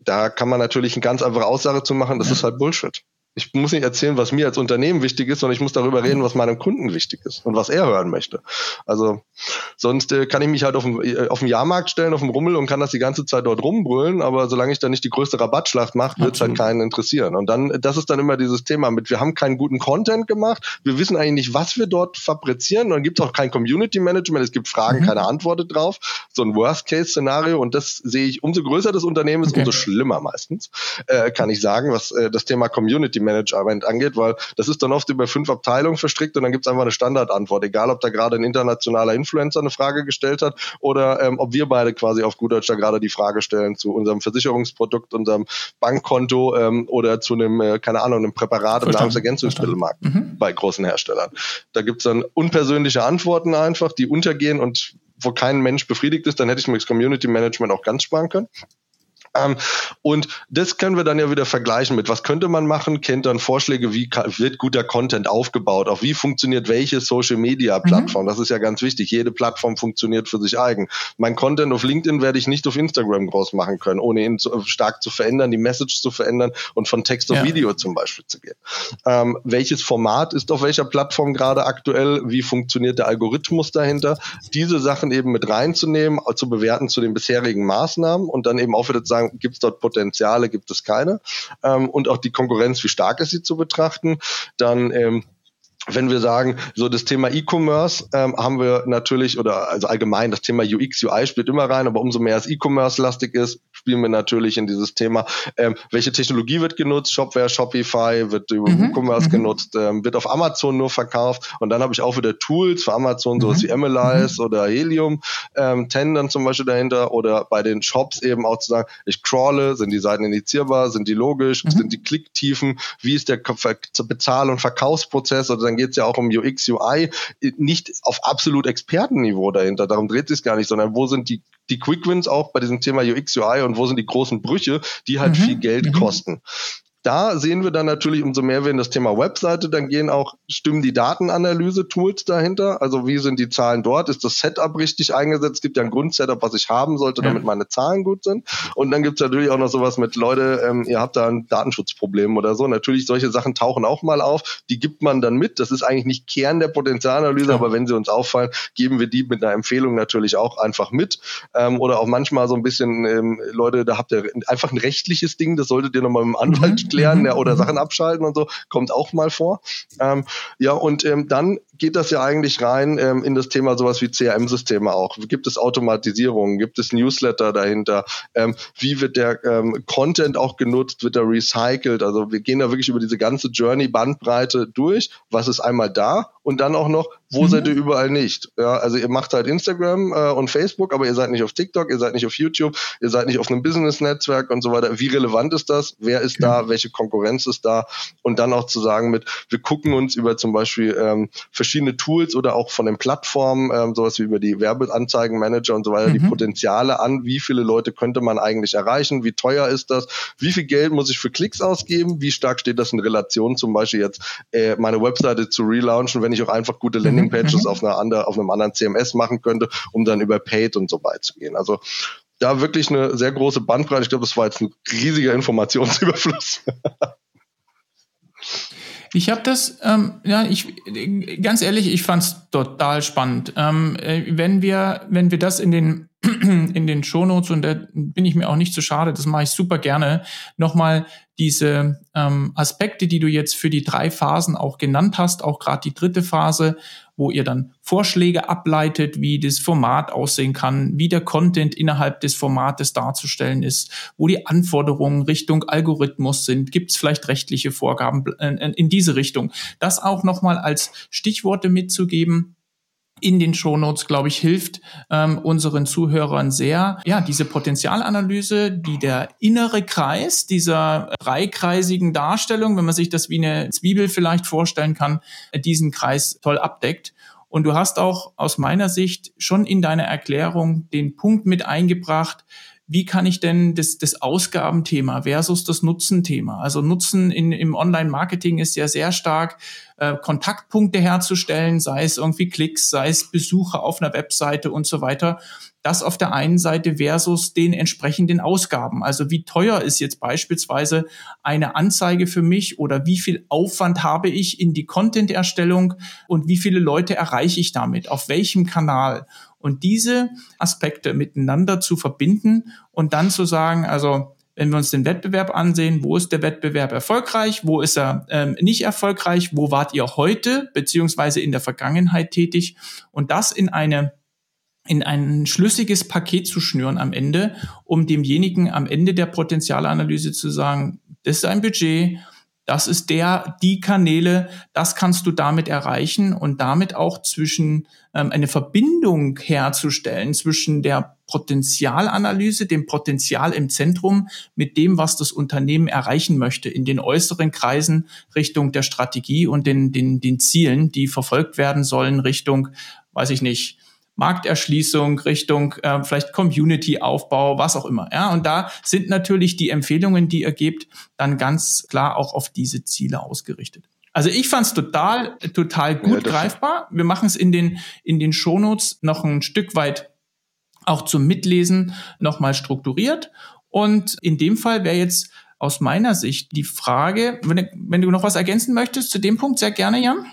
Da kann man natürlich eine ganz einfache Aussage zu machen, das ist halt Bullshit. Ich muss nicht erzählen, was mir als Unternehmen wichtig ist, sondern ich muss darüber reden, was meinem Kunden wichtig ist und was er hören möchte. Also sonst äh, kann ich mich halt auf dem, äh, auf dem Jahrmarkt stellen, auf dem Rummel und kann das die ganze Zeit dort rumbrüllen, aber solange ich da nicht die größte Rabattschlacht mache, wird es halt keinen interessieren. Und dann, das ist dann immer dieses Thema mit, wir haben keinen guten Content gemacht, wir wissen eigentlich nicht, was wir dort fabrizieren und dann gibt es auch kein Community Management, es gibt Fragen, mhm. keine Antwort drauf, so ein Worst-Case-Szenario und das sehe ich, umso größer das Unternehmen ist, okay. umso schlimmer meistens, äh, kann ich sagen, was äh, das Thema Community Management angeht, weil das ist dann oft über fünf Abteilungen verstrickt und dann gibt es einfach eine Standardantwort, egal ob da gerade ein internationaler Influencer eine Frage gestellt hat oder ähm, ob wir beide quasi auf gut Deutsch da gerade die Frage stellen zu unserem Versicherungsprodukt, unserem Bankkonto ähm, oder zu einem, äh, keine Ahnung, einem Präparat im Nahrungsergänzungsmittelmarkt mhm. bei großen Herstellern. Da gibt es dann unpersönliche Antworten einfach, die untergehen und wo kein Mensch befriedigt ist, dann hätte ich mir das Community Management auch ganz sparen können. Und das können wir dann ja wieder vergleichen mit, was könnte man machen, kennt dann Vorschläge, wie wird guter Content aufgebaut, auch wie funktioniert welche Social Media Plattform. Mhm. Das ist ja ganz wichtig. Jede Plattform funktioniert für sich eigen. Mein Content auf LinkedIn werde ich nicht auf Instagram groß machen können, ohne ihn zu, stark zu verändern, die Message zu verändern und von Text auf ja. Video zum Beispiel zu gehen. Ähm, welches Format ist auf welcher Plattform gerade aktuell? Wie funktioniert der Algorithmus dahinter? Diese Sachen eben mit reinzunehmen, zu bewerten zu den bisherigen Maßnahmen und dann eben auch wieder zu sagen, gibt es dort Potenziale, gibt es keine. Ähm, und auch die Konkurrenz, wie stark ist sie zu betrachten. Dann ähm, wenn wir sagen, so das Thema E-Commerce ähm, haben wir natürlich, oder also allgemein das Thema UX, UI spielt immer rein, aber umso mehr es E-Commerce-lastig ist, spielen wir natürlich in dieses Thema, ähm, welche Technologie wird genutzt, Shopware, Shopify, wird über mhm. E-Commerce mhm. genutzt, ähm, wird auf Amazon nur verkauft und dann habe ich auch wieder Tools für Amazon, sowas mhm. wie MLIs mhm. oder Helium, ähm, 10 dann zum Beispiel dahinter oder bei den Shops eben auch zu sagen, ich crawle, sind die Seiten indizierbar, sind die logisch, mhm. sind die Klicktiefen, wie ist der Bezahl- und Verkaufsprozess oder dann geht es ja auch um UX, UI, nicht auf absolut Expertenniveau dahinter. Darum dreht sich gar nicht, sondern wo sind die die Quick Wins auch bei diesem Thema UX, UI und wo sind die großen Brüche, die halt mhm. viel Geld mhm. kosten da sehen wir dann natürlich, umso mehr wir in das Thema Webseite dann gehen, auch stimmen die Datenanalyse-Tools dahinter. Also wie sind die Zahlen dort? Ist das Setup richtig eingesetzt? Es gibt ja ein Grundsetup, was ich haben sollte, damit meine Zahlen gut sind. Und dann gibt es natürlich auch noch sowas mit, Leute, ähm, ihr habt da ein Datenschutzproblem oder so. Natürlich, solche Sachen tauchen auch mal auf. Die gibt man dann mit. Das ist eigentlich nicht Kern der Potenzialanalyse, ja. aber wenn sie uns auffallen, geben wir die mit einer Empfehlung natürlich auch einfach mit. Ähm, oder auch manchmal so ein bisschen, ähm, Leute, da habt ihr einfach ein rechtliches Ding, das solltet ihr nochmal mit dem Anwalt mhm klären ja, oder mhm. Sachen abschalten und so, kommt auch mal vor. Ähm, ja, und ähm, dann geht das ja eigentlich rein ähm, in das Thema sowas wie CRM-Systeme auch. Gibt es Automatisierung? Gibt es Newsletter dahinter? Ähm, wie wird der ähm, Content auch genutzt? Wird er recycelt? Also wir gehen da wirklich über diese ganze Journey-Bandbreite durch. Was ist einmal da? Und dann auch noch, wo mhm. seid ihr überall nicht? Ja, also ihr macht halt Instagram äh, und Facebook, aber ihr seid nicht auf TikTok, ihr seid nicht auf YouTube, ihr seid nicht auf einem Business-Netzwerk und so weiter. Wie relevant ist das? Wer ist ja. da? Welche Konkurrenz ist da? Und dann auch zu sagen mit, wir gucken uns über zum Beispiel ähm, verschiedene Tools oder auch von den Plattformen, ähm, sowas wie über die Werbeanzeigenmanager und so weiter, mhm. die Potenziale an, wie viele Leute könnte man eigentlich erreichen, wie teuer ist das, wie viel Geld muss ich für Klicks ausgeben, wie stark steht das in Relation zum Beispiel jetzt äh, meine Webseite zu relaunchen, wenn ich auch einfach gute Landing Landingpages mhm. auf, einer andere, auf einem anderen CMS machen könnte, um dann über Paid und so beizugehen. Also da wirklich eine sehr große Bandbreite. Ich glaube, das war jetzt ein riesiger Informationsüberfluss. Ich habe das, ähm, ja, ich ganz ehrlich, ich fand es total spannend. Ähm, äh, wenn wir, wenn wir das in den in den Shownotes und da bin ich mir auch nicht zu schade, das mache ich super gerne, nochmal diese ähm, Aspekte, die du jetzt für die drei Phasen auch genannt hast, auch gerade die dritte Phase, wo ihr dann Vorschläge ableitet, wie das Format aussehen kann, wie der Content innerhalb des Formates darzustellen ist, wo die Anforderungen Richtung Algorithmus sind, gibt es vielleicht rechtliche Vorgaben äh, in diese Richtung. Das auch nochmal als Stichworte mitzugeben, in den Shownotes, glaube ich, hilft ähm, unseren Zuhörern sehr. Ja, diese Potenzialanalyse, die der innere Kreis dieser dreikreisigen Darstellung, wenn man sich das wie eine Zwiebel vielleicht vorstellen kann, diesen Kreis toll abdeckt. Und du hast auch aus meiner Sicht schon in deiner Erklärung den Punkt mit eingebracht, wie kann ich denn das, das Ausgabenthema versus das Nutzenthema? Also Nutzen in, im Online-Marketing ist ja sehr stark, äh, Kontaktpunkte herzustellen, sei es irgendwie Klicks, sei es Besucher auf einer Webseite und so weiter. Das auf der einen Seite versus den entsprechenden Ausgaben. Also wie teuer ist jetzt beispielsweise eine Anzeige für mich oder wie viel Aufwand habe ich in die Content-Erstellung und wie viele Leute erreiche ich damit? Auf welchem Kanal? Und diese Aspekte miteinander zu verbinden und dann zu sagen, also wenn wir uns den Wettbewerb ansehen, wo ist der Wettbewerb erfolgreich, wo ist er ähm, nicht erfolgreich, wo wart ihr heute beziehungsweise in der Vergangenheit tätig und das in eine in ein schlüssiges Paket zu schnüren am Ende, um demjenigen am Ende der Potenzialanalyse zu sagen, das ist ein Budget, das ist der, die Kanäle, das kannst du damit erreichen und damit auch zwischen ähm, eine Verbindung herzustellen zwischen der Potenzialanalyse, dem Potenzial im Zentrum mit dem, was das Unternehmen erreichen möchte in den äußeren Kreisen Richtung der Strategie und den, den, den Zielen, die verfolgt werden sollen Richtung, weiß ich nicht, Markterschließung, Richtung äh, vielleicht Community-Aufbau, was auch immer. Ja, und da sind natürlich die Empfehlungen, die ihr gebt, dann ganz klar auch auf diese Ziele ausgerichtet. Also ich fand es total, total gut ja, greifbar. Wir machen es in den, in den Shownotes noch ein Stück weit auch zum Mitlesen nochmal strukturiert. Und in dem Fall wäre jetzt aus meiner Sicht die Frage, wenn, wenn du noch was ergänzen möchtest zu dem Punkt, sehr gerne, Jan.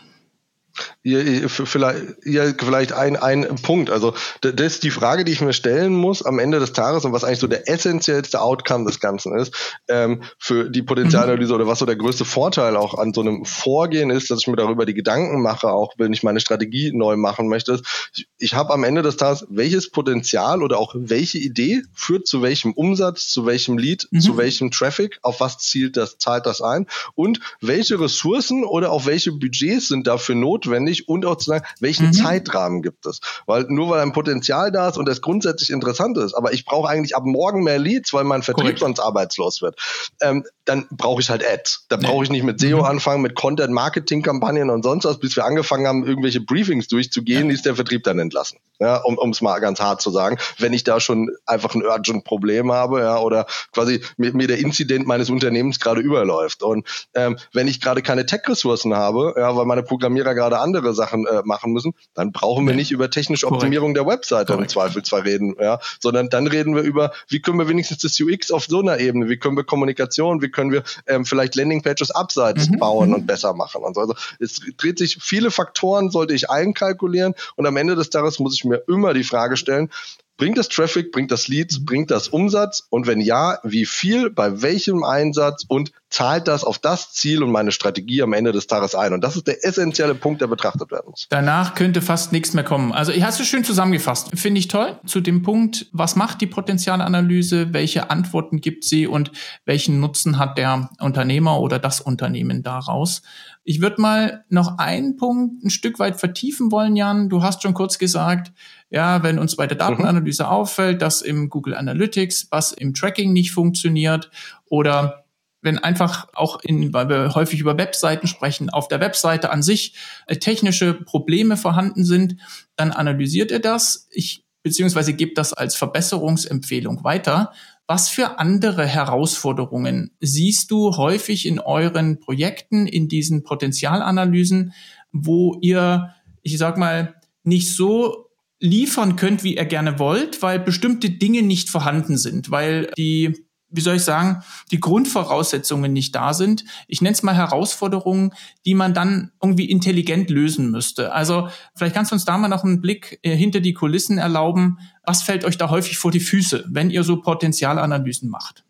Ja, vielleicht, ja, vielleicht ein, ein Punkt. Also das ist die Frage, die ich mir stellen muss am Ende des Tages und was eigentlich so der essentiellste Outcome des Ganzen ist ähm, für die Potenzialanalyse mhm. oder was so der größte Vorteil auch an so einem Vorgehen ist, dass ich mir darüber die Gedanken mache, auch wenn ich meine Strategie neu machen möchte. Ich, ich habe am Ende des Tages, welches Potenzial oder auch welche Idee führt zu welchem Umsatz, zu welchem Lead, mhm. zu welchem Traffic, auf was zielt das, zahlt das ein und welche Ressourcen oder auch welche Budgets sind dafür notwendig, notwendig und auch zu sagen, welchen mhm. Zeitrahmen gibt es. Weil nur weil ein Potenzial da ist und es grundsätzlich interessant ist, aber ich brauche eigentlich ab morgen mehr Leads, weil mein Vertrieb Korrekt. sonst arbeitslos wird, ähm, dann brauche ich halt Ads. Da brauche ich nicht mit SEO mhm. anfangen, mit Content-Marketing-Kampagnen und sonst was, bis wir angefangen haben, irgendwelche Briefings durchzugehen, ja. ist der Vertrieb dann entlassen. Ja, um es mal ganz hart zu sagen. Wenn ich da schon einfach ein urgent Problem habe, ja, oder quasi mir, mir der Inzident meines Unternehmens gerade überläuft. Und ähm, wenn ich gerade keine Tech-Ressourcen habe, ja, weil meine Programmierer gerade andere Sachen äh, machen müssen, dann brauchen wir nicht über technische Optimierung Korrekt. der Webseite Korrekt. im Zweifelsfall reden, ja, sondern dann reden wir über, wie können wir wenigstens das UX auf so einer Ebene, wie können wir Kommunikation, wie können wir ähm, vielleicht Landingpages abseits mhm. bauen mhm. und besser machen und so. Also es dreht sich viele Faktoren, sollte ich einkalkulieren und am Ende des Tages muss ich mir immer die Frage stellen, Bringt das Traffic, bringt das Leads, bringt das Umsatz? Und wenn ja, wie viel, bei welchem Einsatz und zahlt das auf das Ziel und meine Strategie am Ende des Tages ein? Und das ist der essentielle Punkt, der betrachtet werden muss. Danach könnte fast nichts mehr kommen. Also ich hast du schön zusammengefasst. Finde ich toll. Zu dem Punkt, was macht die Potenzialanalyse? Welche Antworten gibt sie und welchen Nutzen hat der Unternehmer oder das Unternehmen daraus? Ich würde mal noch einen Punkt ein Stück weit vertiefen wollen, Jan. Du hast schon kurz gesagt, ja, wenn uns bei der mhm. Datenanalyse mhm. auffällt, dass im Google Analytics was im Tracking nicht funktioniert oder wenn einfach auch in, weil wir häufig über Webseiten sprechen, auf der Webseite an sich äh, technische Probleme vorhanden sind, dann analysiert er das. Ich beziehungsweise gibt das als Verbesserungsempfehlung weiter. Was für andere Herausforderungen siehst du häufig in euren Projekten, in diesen Potenzialanalysen, wo ihr, ich sag mal, nicht so liefern könnt, wie ihr gerne wollt, weil bestimmte Dinge nicht vorhanden sind, weil die, wie soll ich sagen, die Grundvoraussetzungen nicht da sind. Ich nenne es mal Herausforderungen, die man dann irgendwie intelligent lösen müsste. Also vielleicht kannst du uns da mal noch einen Blick äh, hinter die Kulissen erlauben. Was fällt euch da häufig vor die Füße, wenn ihr so Potenzialanalysen macht?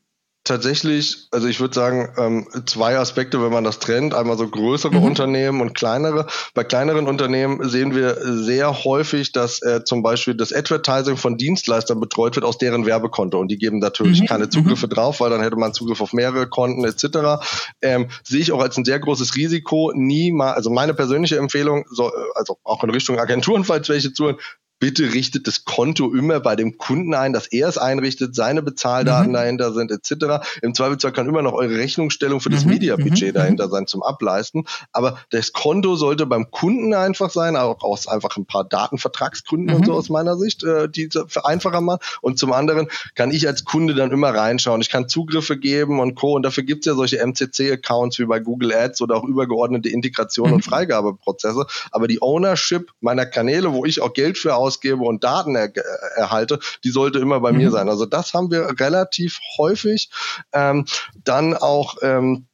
Tatsächlich, also ich würde sagen, ähm, zwei Aspekte, wenn man das trennt. Einmal so größere mhm. Unternehmen und kleinere. Bei kleineren Unternehmen sehen wir sehr häufig, dass äh, zum Beispiel das Advertising von Dienstleistern betreut wird aus deren Werbekonto und die geben natürlich mhm. keine Zugriffe mhm. drauf, weil dann hätte man Zugriff auf mehrere Konten etc. Ähm, sehe ich auch als ein sehr großes Risiko. Nie mal, also meine persönliche Empfehlung, so, also auch in Richtung Agenturen, falls welche zuhören, bitte richtet das Konto immer bei dem Kunden ein, dass er es einrichtet, seine Bezahldaten mhm. dahinter sind etc. Im Zweifelsfall kann immer noch eure Rechnungsstellung für das mhm. Media-Budget mhm. dahinter sein zum Ableisten. Aber das Konto sollte beim Kunden einfach sein, auch aus einfach ein paar Datenvertragsgründen und so mhm. aus meiner Sicht, äh, die einfacher machen. Und zum anderen kann ich als Kunde dann immer reinschauen. Ich kann Zugriffe geben und Co. Und dafür gibt es ja solche MCC-Accounts wie bei Google Ads oder auch übergeordnete Integration und mhm. Freigabeprozesse. Aber die Ownership meiner Kanäle, wo ich auch Geld für ausgebe und Daten er, erhalte, die sollte immer bei mhm. mir sein. Also das haben wir relativ häufig. Ähm, dann auch ähm,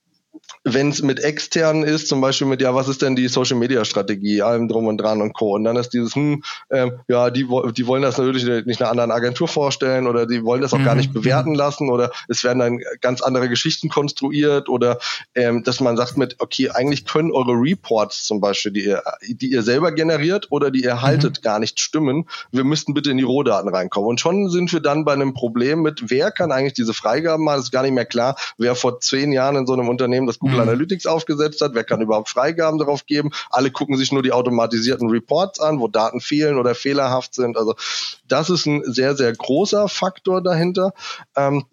wenn es mit externen ist, zum Beispiel mit, ja, was ist denn die Social Media Strategie, allem drum und dran und Co. Und dann ist dieses, hm, ähm, ja, die, die wollen das natürlich nicht einer anderen Agentur vorstellen oder die wollen das auch mhm. gar nicht bewerten lassen oder es werden dann ganz andere Geschichten konstruiert oder ähm, dass man sagt mit, okay, eigentlich können eure Reports zum Beispiel, die ihr, die ihr selber generiert oder die ihr haltet, mhm. gar nicht stimmen. Wir müssten bitte in die Rohdaten reinkommen. Und schon sind wir dann bei einem Problem mit, wer kann eigentlich diese Freigaben machen? Es ist gar nicht mehr klar, wer vor zehn Jahren in so einem Unternehmen das Google mhm. Analytics aufgesetzt hat, wer kann überhaupt Freigaben darauf geben. Alle gucken sich nur die automatisierten Reports an, wo Daten fehlen oder fehlerhaft sind. Also das ist ein sehr, sehr großer Faktor dahinter. Ähm,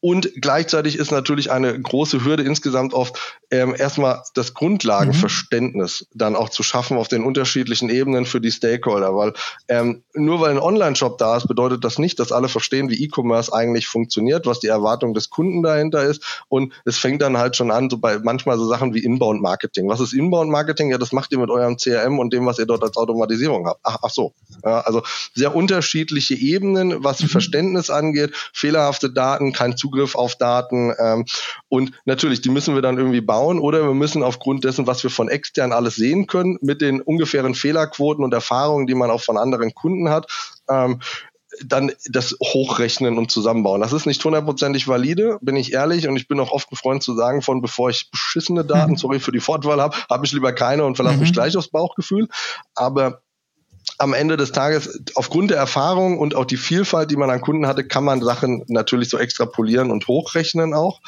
und gleichzeitig ist natürlich eine große Hürde insgesamt oft ähm, erstmal das Grundlagenverständnis mhm. dann auch zu schaffen auf den unterschiedlichen Ebenen für die Stakeholder. Weil ähm, nur weil ein Online-Shop da ist, bedeutet das nicht, dass alle verstehen, wie E-Commerce eigentlich funktioniert, was die Erwartung des Kunden dahinter ist. Und es fängt dann halt schon an, so bei manchmal so Sachen wie Inbound-Marketing. Was ist Inbound-Marketing? Ja, das macht ihr mit eurem CRM und dem, was ihr dort als Automatisierung habt. Ach, ach so. Ja, also sehr unterschiedliche Ebenen, was mhm. Verständnis angeht, fehlerhafte Daten, kein Zugriff Zugriff auf Daten. Ähm, und natürlich, die müssen wir dann irgendwie bauen oder wir müssen aufgrund dessen, was wir von extern alles sehen können, mit den ungefähren Fehlerquoten und Erfahrungen, die man auch von anderen Kunden hat, ähm, dann das hochrechnen und zusammenbauen. Das ist nicht hundertprozentig valide, bin ich ehrlich, und ich bin auch oft ein Freund zu sagen, von bevor ich beschissene Daten, mhm. sorry für die Fortwahl habe, habe ich lieber keine und verlasse mhm. mich gleich aufs Bauchgefühl. Aber am Ende des Tages, aufgrund der Erfahrung und auch die Vielfalt, die man an Kunden hatte, kann man Sachen natürlich so extrapolieren und hochrechnen auch.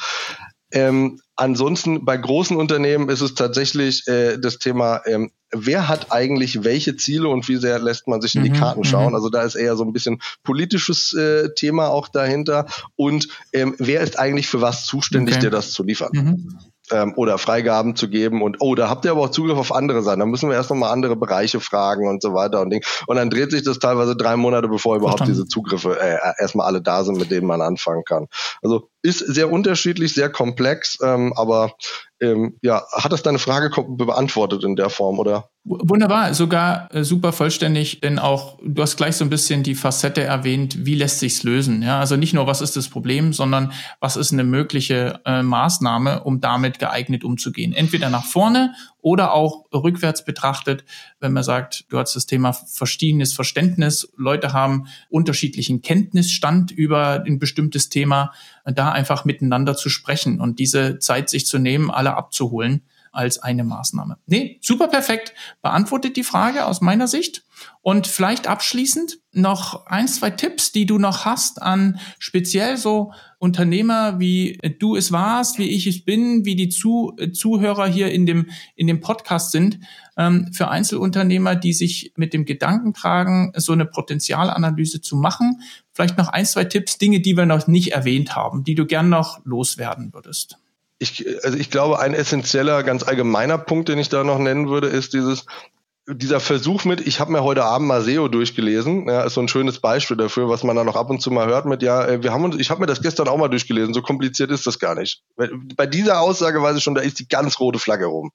Ähm, ansonsten bei großen Unternehmen ist es tatsächlich äh, das Thema, ähm, wer hat eigentlich welche Ziele und wie sehr lässt man sich in die mhm, Karten schauen. Mhm. Also da ist eher so ein bisschen politisches äh, Thema auch dahinter und ähm, wer ist eigentlich für was zuständig, okay. dir das zu liefern. Mhm ähm, oder Freigaben zu geben und oh, da habt ihr aber auch Zugriff auf andere Sachen. Da müssen wir erst nochmal andere Bereiche fragen und so weiter und Ding. Und dann dreht sich das teilweise drei Monate, bevor überhaupt Verstanden. diese Zugriffe äh, erstmal alle da sind, mit denen man anfangen kann. Also ist sehr unterschiedlich, sehr komplex, ähm, aber ähm, ja, hat das deine Frage beantwortet in der Form, oder? Wunderbar, sogar äh, super vollständig, denn auch du hast gleich so ein bisschen die Facette erwähnt, wie lässt sich's lösen? Ja, also nicht nur was ist das Problem, sondern was ist eine mögliche äh, Maßnahme, um damit geeignet umzugehen? Entweder nach vorne oder auch rückwärts betrachtet, wenn man sagt, du hast das Thema verschiedenes Verständnis, Leute haben unterschiedlichen Kenntnisstand über ein bestimmtes Thema, da einfach miteinander zu sprechen und diese Zeit sich zu nehmen, alle abzuholen als eine Maßnahme. Nee, super perfekt. Beantwortet die Frage aus meiner Sicht. Und vielleicht abschließend noch ein, zwei Tipps, die du noch hast an speziell so Unternehmer, wie du es warst, wie ich es bin, wie die Zu Zuhörer hier in dem, in dem Podcast sind, ähm, für Einzelunternehmer, die sich mit dem Gedanken tragen, so eine Potenzialanalyse zu machen. Vielleicht noch ein, zwei Tipps, Dinge, die wir noch nicht erwähnt haben, die du gern noch loswerden würdest ich, also ich glaube, ein essentieller, ganz allgemeiner Punkt, den ich da noch nennen würde, ist dieses, dieser Versuch mit, ich habe mir heute Abend mal SEO durchgelesen, ja, ist so ein schönes Beispiel dafür, was man da noch ab und zu mal hört mit, ja, äh, wir haben uns, ich habe mir das gestern auch mal durchgelesen, so kompliziert ist das gar nicht. Bei dieser Aussage weiß ich schon, da ist die ganz rote Flagge rum.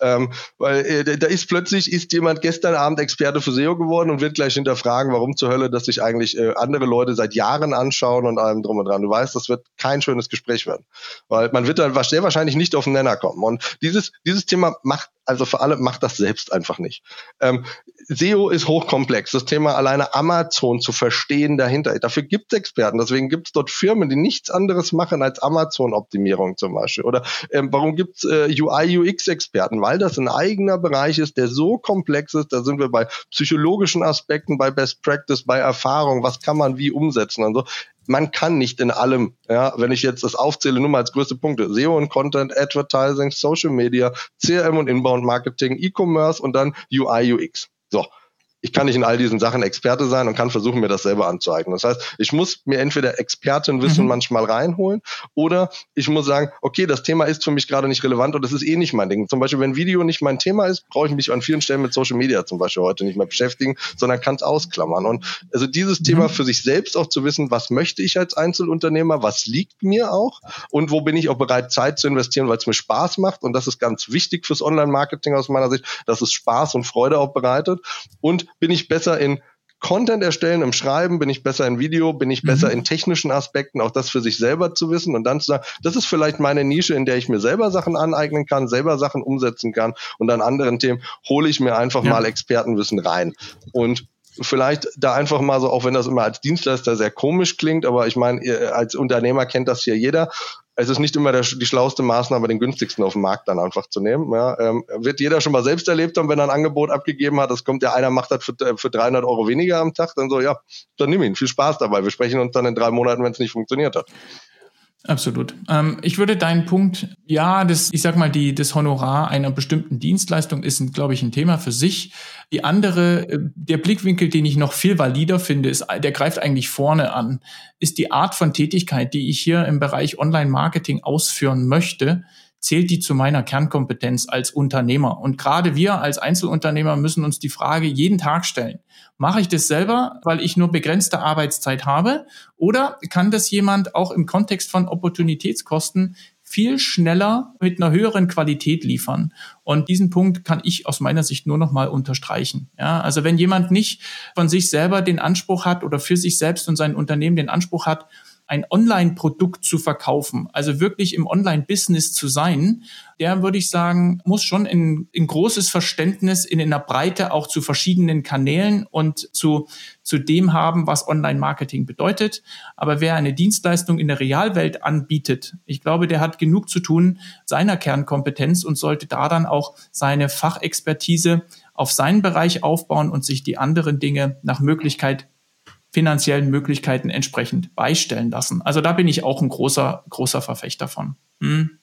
Ähm, weil äh, da ist plötzlich, ist jemand gestern Abend Experte für SEO geworden und wird gleich hinterfragen, warum zur Hölle, dass sich eigentlich äh, andere Leute seit Jahren anschauen und allem drum und dran. Du weißt, das wird kein schönes Gespräch werden. Weil man wird dann sehr wahrscheinlich nicht auf den Nenner kommen. Und dieses, dieses Thema macht also für alle, macht das selbst einfach nicht. Ähm, SEO ist hochkomplex. Das Thema alleine Amazon zu verstehen dahinter. Dafür gibt es Experten. Deswegen gibt es dort Firmen, die nichts anderes machen als Amazon-Optimierung zum Beispiel. Oder ähm, warum gibt es äh, UI, UX-Experten? Weil das ein eigener Bereich ist, der so komplex ist. Da sind wir bei psychologischen Aspekten, bei Best Practice, bei Erfahrung. Was kann man wie umsetzen und so man kann nicht in allem, ja, wenn ich jetzt das aufzähle, nur mal als größte Punkte, SEO und Content, Advertising, Social Media, CRM und Inbound Marketing, E-Commerce und dann UI, UX. So ich kann nicht in all diesen Sachen Experte sein und kann versuchen, mir das selber anzueignen. Das heißt, ich muss mir entweder Expertenwissen mhm. manchmal reinholen oder ich muss sagen, okay, das Thema ist für mich gerade nicht relevant und das ist eh nicht mein Ding. Zum Beispiel, wenn Video nicht mein Thema ist, brauche ich mich an vielen Stellen mit Social Media zum Beispiel heute nicht mehr beschäftigen, sondern kann es ausklammern. Und also dieses mhm. Thema für sich selbst auch zu wissen, was möchte ich als Einzelunternehmer, was liegt mir auch und wo bin ich auch bereit, Zeit zu investieren, weil es mir Spaß macht. Und das ist ganz wichtig fürs Online-Marketing aus meiner Sicht, dass es Spaß und Freude auch bereitet. Und bin ich besser in Content erstellen, im Schreiben, bin ich besser in Video, bin ich besser mhm. in technischen Aspekten, auch das für sich selber zu wissen und dann zu sagen, das ist vielleicht meine Nische, in der ich mir selber Sachen aneignen kann, selber Sachen umsetzen kann und an anderen Themen hole ich mir einfach ja. mal Expertenwissen rein. Und vielleicht da einfach mal so, auch wenn das immer als Dienstleister sehr komisch klingt, aber ich meine, als Unternehmer kennt das hier jeder es ist nicht immer der, die schlauste Maßnahme, den günstigsten auf dem Markt dann einfach zu nehmen. Ja, ähm, wird jeder schon mal selbst erlebt haben, wenn er ein Angebot abgegeben hat. Es kommt ja einer, macht das für, äh, für 300 Euro weniger am Tag. Dann so, ja, dann nimm ihn. Viel Spaß dabei. Wir sprechen uns dann in drei Monaten, wenn es nicht funktioniert hat. Absolut. Ähm, ich würde deinen Punkt, ja, das, ich sag mal, die, das Honorar einer bestimmten Dienstleistung ist, glaube ich, ein Thema für sich. Die andere, äh, der Blickwinkel, den ich noch viel valider finde, ist, der greift eigentlich vorne an, ist die Art von Tätigkeit, die ich hier im Bereich Online-Marketing ausführen möchte, zählt die zu meiner Kernkompetenz als Unternehmer. Und gerade wir als Einzelunternehmer müssen uns die Frage jeden Tag stellen. Mache ich das selber, weil ich nur begrenzte Arbeitszeit habe? Oder kann das jemand auch im Kontext von Opportunitätskosten viel schneller mit einer höheren Qualität liefern. Und diesen Punkt kann ich aus meiner Sicht nur noch mal unterstreichen. Ja, also wenn jemand nicht von sich selber den Anspruch hat oder für sich selbst und sein Unternehmen den Anspruch hat, ein Online-Produkt zu verkaufen, also wirklich im Online-Business zu sein, der würde ich sagen, muss schon in, in großes Verständnis in, in der Breite auch zu verschiedenen Kanälen und zu, zu dem haben, was Online-Marketing bedeutet. Aber wer eine Dienstleistung in der Realwelt anbietet, ich glaube, der hat genug zu tun seiner Kernkompetenz und sollte da dann auch seine Fachexpertise auf seinen Bereich aufbauen und sich die anderen Dinge nach Möglichkeit finanziellen Möglichkeiten entsprechend beistellen lassen. Also da bin ich auch ein großer, großer Verfechter von. Hm.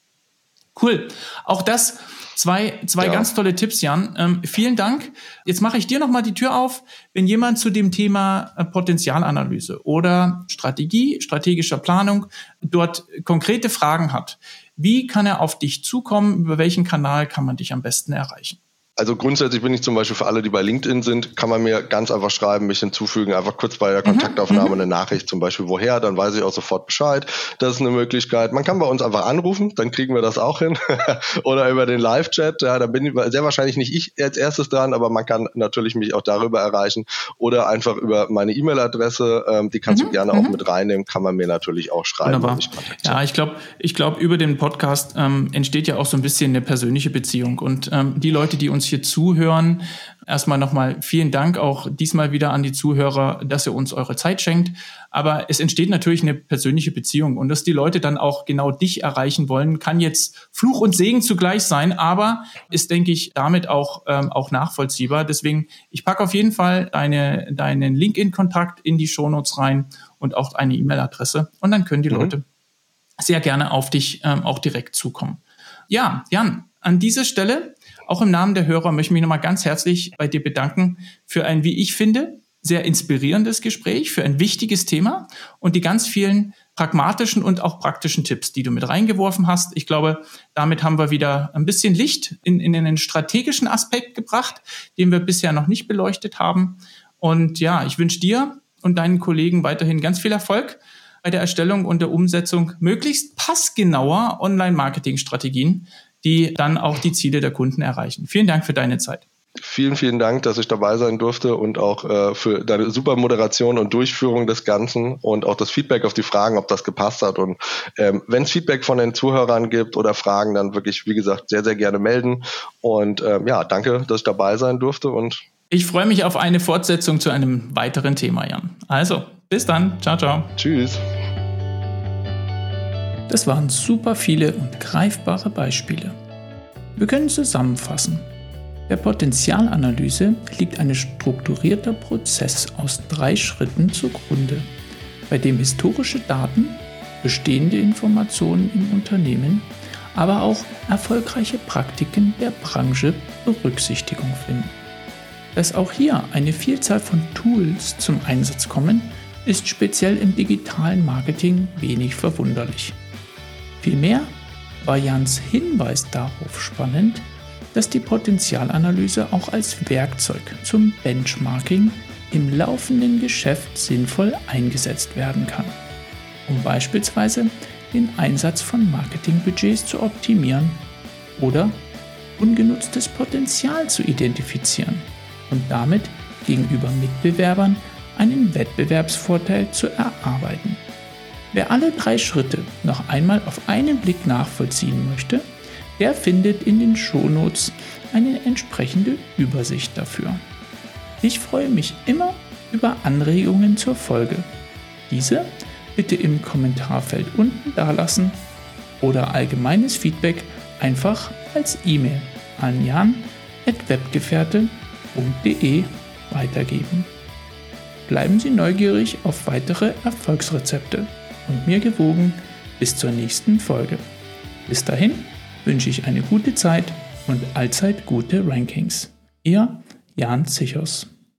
Cool. Auch das zwei, zwei ja. ganz tolle Tipps, Jan. Ähm, vielen Dank. Jetzt mache ich dir nochmal die Tür auf. Wenn jemand zu dem Thema äh, Potenzialanalyse oder Strategie, strategischer Planung dort konkrete Fragen hat, wie kann er auf dich zukommen? Über welchen Kanal kann man dich am besten erreichen? Also grundsätzlich bin ich zum Beispiel für alle, die bei LinkedIn sind, kann man mir ganz einfach schreiben, mich hinzufügen, einfach kurz bei der mhm, Kontaktaufnahme mhm. eine Nachricht, zum Beispiel woher, dann weiß ich auch sofort Bescheid. Das ist eine Möglichkeit. Man kann bei uns einfach anrufen, dann kriegen wir das auch hin. Oder über den Live-Chat, ja, da bin ich sehr wahrscheinlich nicht ich als erstes dran, aber man kann natürlich mich auch darüber erreichen. Oder einfach über meine E-Mail-Adresse, ähm, die kannst mhm. du gerne auch mhm. mit reinnehmen, kann man mir natürlich auch schreiben. Wunderbar. Ja, ich glaube, ich glaube, über den Podcast ähm, entsteht ja auch so ein bisschen eine persönliche Beziehung. Und ähm, die Leute, die uns uns hier zuhören. Erstmal nochmal vielen Dank auch diesmal wieder an die Zuhörer, dass ihr uns eure Zeit schenkt. Aber es entsteht natürlich eine persönliche Beziehung und dass die Leute dann auch genau dich erreichen wollen, kann jetzt Fluch und Segen zugleich sein, aber ist, denke ich, damit auch, ähm, auch nachvollziehbar. Deswegen, ich packe auf jeden Fall deine, deinen LinkedIn-Kontakt in die Shownotes rein und auch eine E-Mail-Adresse und dann können die mhm. Leute sehr gerne auf dich ähm, auch direkt zukommen. Ja, Jan, an dieser Stelle auch im Namen der Hörer möchte ich mich nochmal ganz herzlich bei dir bedanken für ein, wie ich finde, sehr inspirierendes Gespräch, für ein wichtiges Thema und die ganz vielen pragmatischen und auch praktischen Tipps, die du mit reingeworfen hast. Ich glaube, damit haben wir wieder ein bisschen Licht in, in einen strategischen Aspekt gebracht, den wir bisher noch nicht beleuchtet haben. Und ja, ich wünsche dir und deinen Kollegen weiterhin ganz viel Erfolg bei der Erstellung und der Umsetzung möglichst passgenauer Online-Marketing-Strategien, die dann auch die Ziele der Kunden erreichen. Vielen Dank für deine Zeit. Vielen, vielen Dank, dass ich dabei sein durfte und auch äh, für deine super Moderation und Durchführung des Ganzen und auch das Feedback auf die Fragen, ob das gepasst hat. Und ähm, wenn es Feedback von den Zuhörern gibt oder Fragen, dann wirklich, wie gesagt, sehr, sehr gerne melden. Und ähm, ja, danke, dass ich dabei sein durfte und ich freue mich auf eine Fortsetzung zu einem weiteren Thema, Jan. Also, bis dann. Ciao, ciao. Tschüss. Das waren super viele und greifbare Beispiele. Wir können zusammenfassen. Der Potenzialanalyse liegt ein strukturierter Prozess aus drei Schritten zugrunde, bei dem historische Daten, bestehende Informationen im Unternehmen, aber auch erfolgreiche Praktiken der Branche Berücksichtigung finden. Dass auch hier eine Vielzahl von Tools zum Einsatz kommen, ist speziell im digitalen Marketing wenig verwunderlich. Vielmehr war Jans Hinweis darauf spannend, dass die Potenzialanalyse auch als Werkzeug zum Benchmarking im laufenden Geschäft sinnvoll eingesetzt werden kann, um beispielsweise den Einsatz von Marketingbudgets zu optimieren oder ungenutztes Potenzial zu identifizieren und damit gegenüber Mitbewerbern einen Wettbewerbsvorteil zu erarbeiten. Wer alle drei Schritte noch einmal auf einen Blick nachvollziehen möchte, der findet in den Shownotes eine entsprechende Übersicht dafür. Ich freue mich immer über Anregungen zur Folge. Diese bitte im Kommentarfeld unten dalassen oder allgemeines Feedback einfach als E-Mail an jan.webgefährte.de weitergeben. Bleiben Sie neugierig auf weitere Erfolgsrezepte und mir gewogen bis zur nächsten Folge. Bis dahin wünsche ich eine gute Zeit und allzeit gute Rankings. Ihr Jan Zichos.